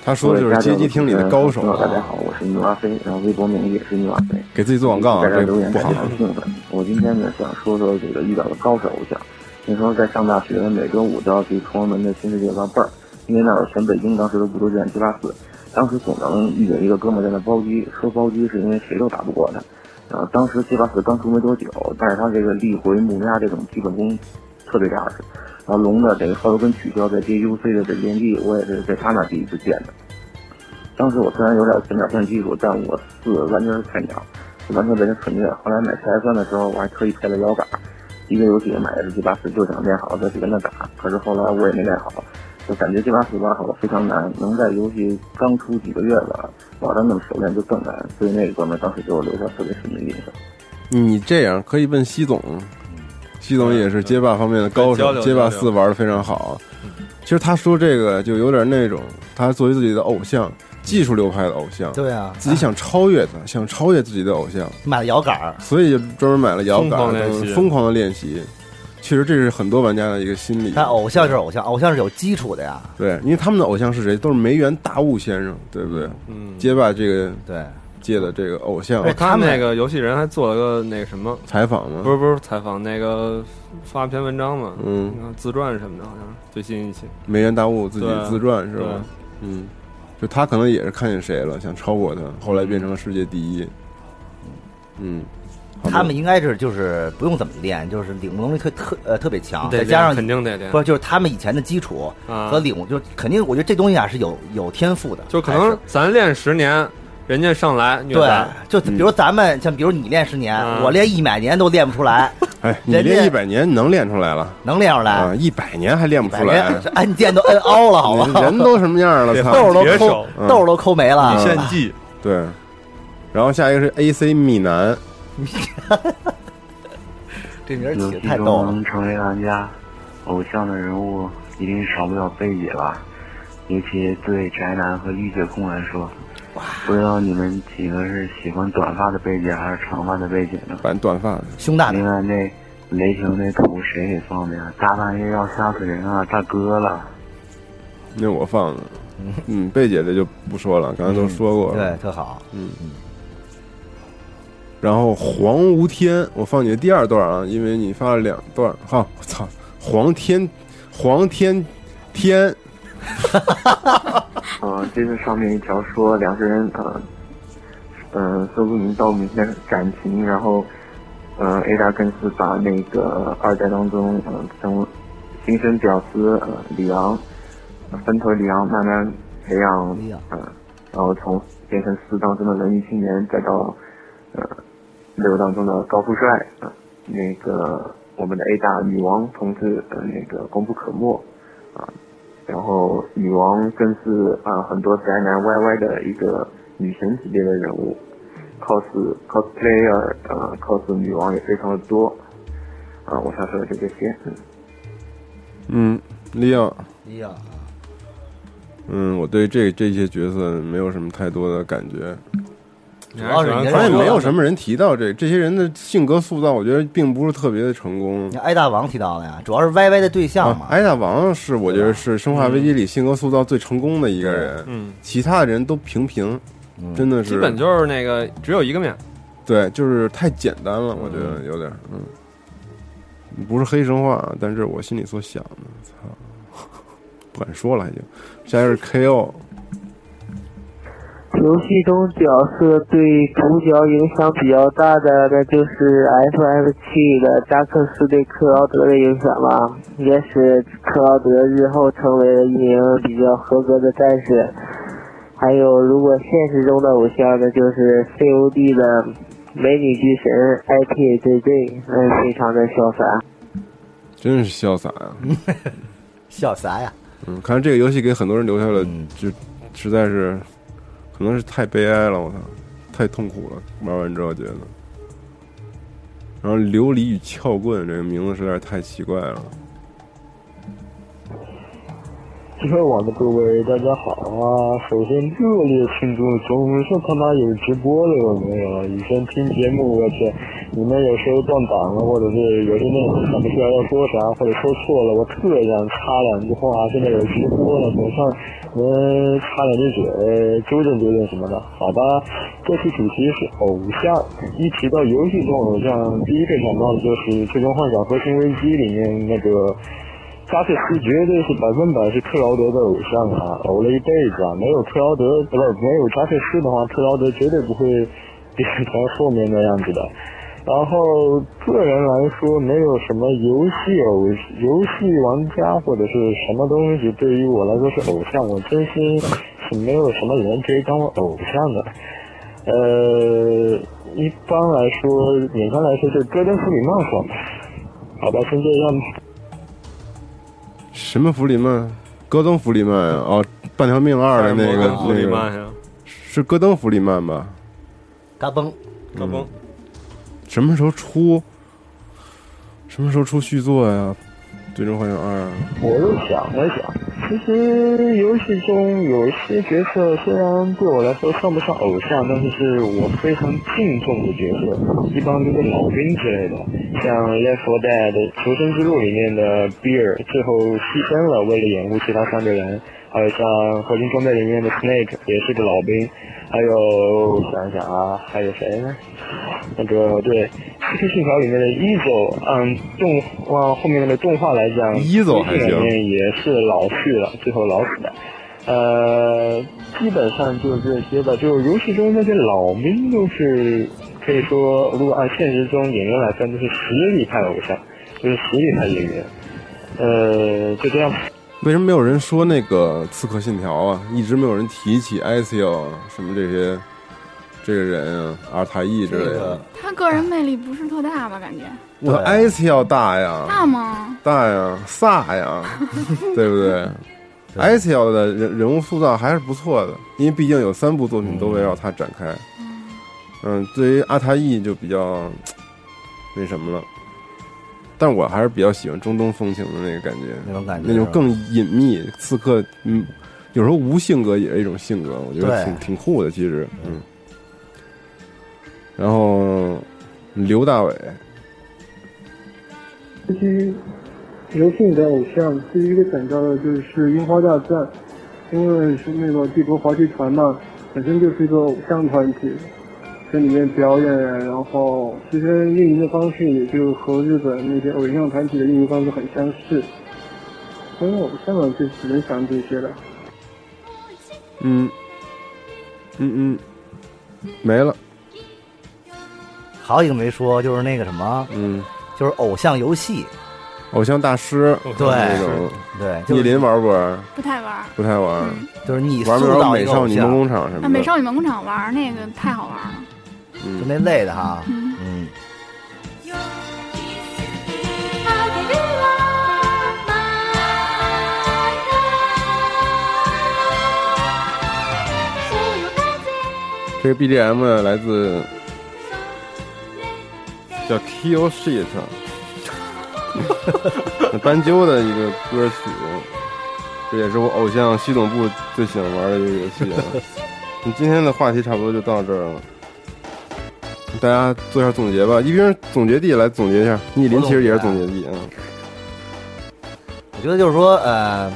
他说的就是街机厅里的高手大家好，我是牛阿飞，然后微博名也是牛阿飞。给自己做广告啊，在这留言不好。很兴奋。我今天呢想说说这个遇到的高手偶像。那时候在上大学，每周五都要去崇文门的新世界玩倍儿，因为那有全北京当时的武斗战七八四，当时总能遇见一个哥们在那包机，说包机是因为谁都打不过他。然后当时七八四刚出没多久，但是他这个力回木压这种基本功特别扎实。然后龙的这个后头跟取消在 JUC 的这联机，我也是在他那第一次见的。当时我虽然有点前脚算技术，但我四完全是菜鸟，完全被人纯虐。后来买 PS 三的时候，我还特意配了腰杆，一个游戏买的是 G 八四，就想练好再去跟他打。可是后来我也没练好，就感觉 G 八四玩好了非常难，能在游戏刚出几个月吧玩的那么熟练就更难。所以那个哥们当时给我留下特别深的印象。你这样可以问西总，西总也是街霸方面的高手，街霸四玩的非常好。其实他说这个就有点那种，他作为自己的偶像，技术流派的偶像，对啊，自己想超越他，想超越自己的偶像，买了摇杆，所以就专门买了摇杆，疯狂的练习。确实，这是很多玩家的一个心理。但偶像就是偶像，偶像是有基础的呀。对，因为他们的偶像是谁？都是梅园大悟先生，对不对？嗯，街霸这个对界的这个偶像。他们那个游戏人还做了个那个什么采访吗？不是不是采访，那个发篇文章嘛，嗯，自传什么的，好像最新一期。梅园大悟自己对自传是吧？嗯，就他可能也是看见谁了，想超过他，后来变成了世界第一。嗯，他们应该是就是不用怎么练，就是领悟能力特特呃特别强，再加上肯定得练。不就是他们以前的基础啊和领悟，就肯定我觉得这东西啊是有有天赋的，就可能咱练十年，人家上来虐对咱，就比如咱们像比如你练十年，啊我练一百年都练不出来，哎，你人家练一百年能练出来了能练出来，啊？一百年还练不出百来按键都摁凹了，好吧？人都什么样了？操，豆儿都抠铁手嗯豆儿都抠没了，献祭，对。然后下一个是 AC 米南，这名儿起的太逗了。能成为玩家偶像的人物，一定少不了贝姐吧？尤其对宅男和御姐控来说，不知道你们几个是喜欢短发的贝姐还是长发的贝姐呢？反正短发的，胸大的另外那雷霆那图谁给放的呀？大半夜要吓死人啊！大哥了，那我放的。嗯，贝姐的就不说了，刚才都说过了。对，特好。嗯，然后黄无天，我放你的第二段啊，因为你发了两段。哈，我操，黄天，黄天天，呃，这是上面一条说两个人呃，嗯，说不明道不明的感情，然后，呃，A 大更是把那个二代当中，呃，从新生屌丝呃李昂，呃分头李昂慢慢培养，呃，然后从变成四当中的文艺青年，再到呃六当中的高富帅，呃，那个我们的 A 大女王同志，呃，那个功不可没，啊、然后女王更是啊、很多宅男 YY 的一个女神级别的人物，cos cosplayer 呃 cos 女王也非常的多，啊、我想说的就这些，嗯。嗯，利亚，利奥，嗯，我对这这些角色没有什么太多的感觉。主要是你发现没有什么人提到这这些人的性格塑造，我觉得并不是特别的成功。挨大王提到了呀，主要是 YY 的对象嘛。啊，大王是我觉得是《生化危机》里性格塑造最成功的一个人，嗯，其他的人都平平，真的是基本就是那个只有一个面，对，就是太简单了，我觉得有点嗯，不是黑神话，但是我心里所想的，操，不敢说了，已经。下一个是 KO，游戏中角色对主角影响比较大的，那就是 FF 七的扎克斯对克劳德的影响吧，也使克劳德日后成为了一名比较合格的战士。还有，如果现实中的偶像那，就是 COD 的美女巨神 IPJJ，嗯，非常的潇洒。真是潇洒 呀！笑啥呀？嗯，看来这个游戏给很多人留下了，就实在是，可能是太悲哀了，我操，太痛苦了。玩完之后觉得，然后琉璃与撬棍这个名字实在是太奇怪了。集合网的各位，大家好啊！首先热烈庆祝总算他妈有直播了，有没有？以前听节目，我去，你们有时候断档了，或者是有些内容想不出来要说啥，或者说错了，我特想插两句话。现在有直播了，总算我们插两句嘴，纠正纠正什么的，好吧？这期主题是偶像，一提到游戏中偶像，第一个想到的就是《最终幻想核心危机》里面那个。扎克斯绝对是百分百是克劳德的偶像啊，偶了一辈子啊！没有克劳德，不是没有扎克斯的话，克劳德绝对不会变成后面那样子的。然后个人来说，没有什么游戏偶游戏玩家或者是什么东西对于我来说是偶像，我真心是没有什么人可以当我偶像的。呃，一般来说，眼看来说就戈登·弗里曼算吧。好吧，先这样吧。什么弗里曼？戈登·弗里曼呀？哦，半条命二的那个弗里那个曼呀，是戈登·弗里曼吧？嘎嘣，嘎嘣，什么时候出？什么时候出续作呀？《最终幻想二》我又想了想，其实游戏中有些角色虽然对我来说算不上偶像，但是是我非常敬重的角色，一般都是老兵之类的，像《Left 4 Dead》求生之路里面的比尔，最后牺牲了，为了掩护其他三个人。还有像《合金装备》里面的 Snake 也是个老兵，还有想想啊，还有谁呢？那个对《刺客信条》里面的 Ezo，按动往后面的动画来讲 Ezo 还行里面也是老去了，最后老死的。呃，基本上就这些吧。就游戏中那些老兵都是可以说，如果按现实中演员来分，都是实力派偶像，就是实力派演员。呃，就这样。为什么没有人说那个《刺客信条》啊？一直没有人提起艾西奥什么这些这个人啊，阿尔塔伊之类的。他个人魅力不是特大吧？感觉我艾西奥大呀，大吗？大呀，飒呀，对不对？艾西奥的人人物塑造还是不错的，因为毕竟有三部作品都围绕他展开。嗯，对于阿塔伊就比较那什么了。但我还是比较喜欢中东风情的那个感觉，那种感觉，那种更隐秘。刺客，嗯，有时候无性格也是一种性格，我觉得挺挺酷的，其实，嗯。然后刘大伟，至于游戏里的偶像，第一个想到的就是《樱花大战》，因为是那个帝国滑稽团嘛，本身就是一个偶像团体。在里面表演，然后其实运营的方式也就和日本那些偶像团体的运营方式很相似。所以偶像嘛，就只能想这些了。嗯，嗯嗯，没了。好几个没说，就是那个什么，嗯，就是偶像游戏，偶像大师，对那种，对。逆鳞玩不玩？不太玩，不太玩。就是你玩不玩美少女梦工厂什么的？美少女梦工厂玩那个太好玩了。就那类的哈，嗯。这个 BGM 来自叫 Kill Shit，斑鸠的一个歌曲，这也是我偶像系统部最喜欢玩的一个游戏啊。你 今天的话题差不多就到这儿了。大家做一下总结吧，一边总结地来总结一下。逆鳞其实也是总结地啊。我觉得就是说，呃，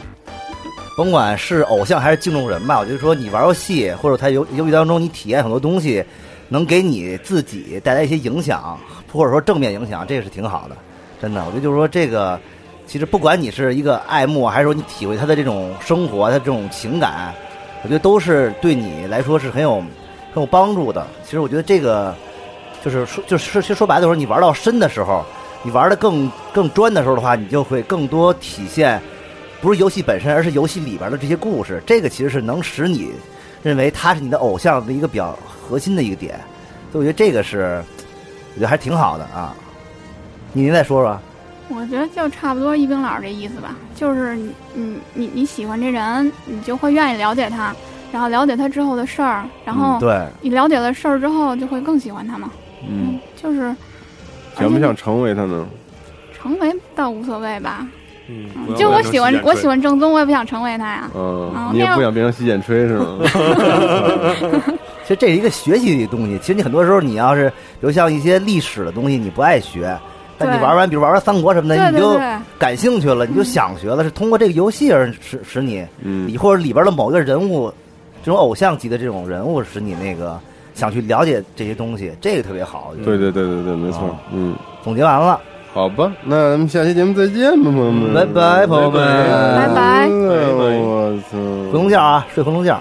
甭管是偶像还是敬重人吧，我觉得说你玩游戏或者在游游戏当中你体验很多东西，能给你自己带来一些影响，或者说正面影响，这个是挺好的。真的，我觉得就是说这个，其实不管你是一个爱慕，还是说你体会他的这种生活，他这种情感，我觉得都是对你来说是很有很有帮助的。其实我觉得这个。就是说，就是其实说白了，就是你玩到深的时候，你玩的更更专的时候的话，你就会更多体现，不是游戏本身，而是游戏里边的这些故事。这个其实是能使你认为他是你的偶像的一个比较核心的一个点。所以我觉得这个是，我觉得还挺好的啊。你您再说说。我觉得就差不多一冰老师这意思吧，就是你你你喜欢这人，你就会愿意了解他，然后了解他之后的事儿，然后对你了解了事儿之后，就会更喜欢他嘛。嗯，就是想不想成为他呢？成为倒无所谓吧。嗯，就我喜欢我喜欢正宗，我也不想成为他呀。嗯，你也不想变成洗剪吹是吗？其实这是一个学习的东西。其实你很多时候，你要是比如像一些历史的东西，你不爱学，但你玩完，比如玩完三国什么的，你就感兴趣了，你就想学了，是通过这个游戏而使使你，嗯，你或者里边的某一个人物，这种偶像级的这种人物，使你那个。想去了解这些东西，这个特别好。对对对对对，没错。嗯，总结完了，好吧，那咱们下期节目再见吧，朋友们。拜拜，朋友们，拜拜。我操，回笼觉啊，睡回笼觉。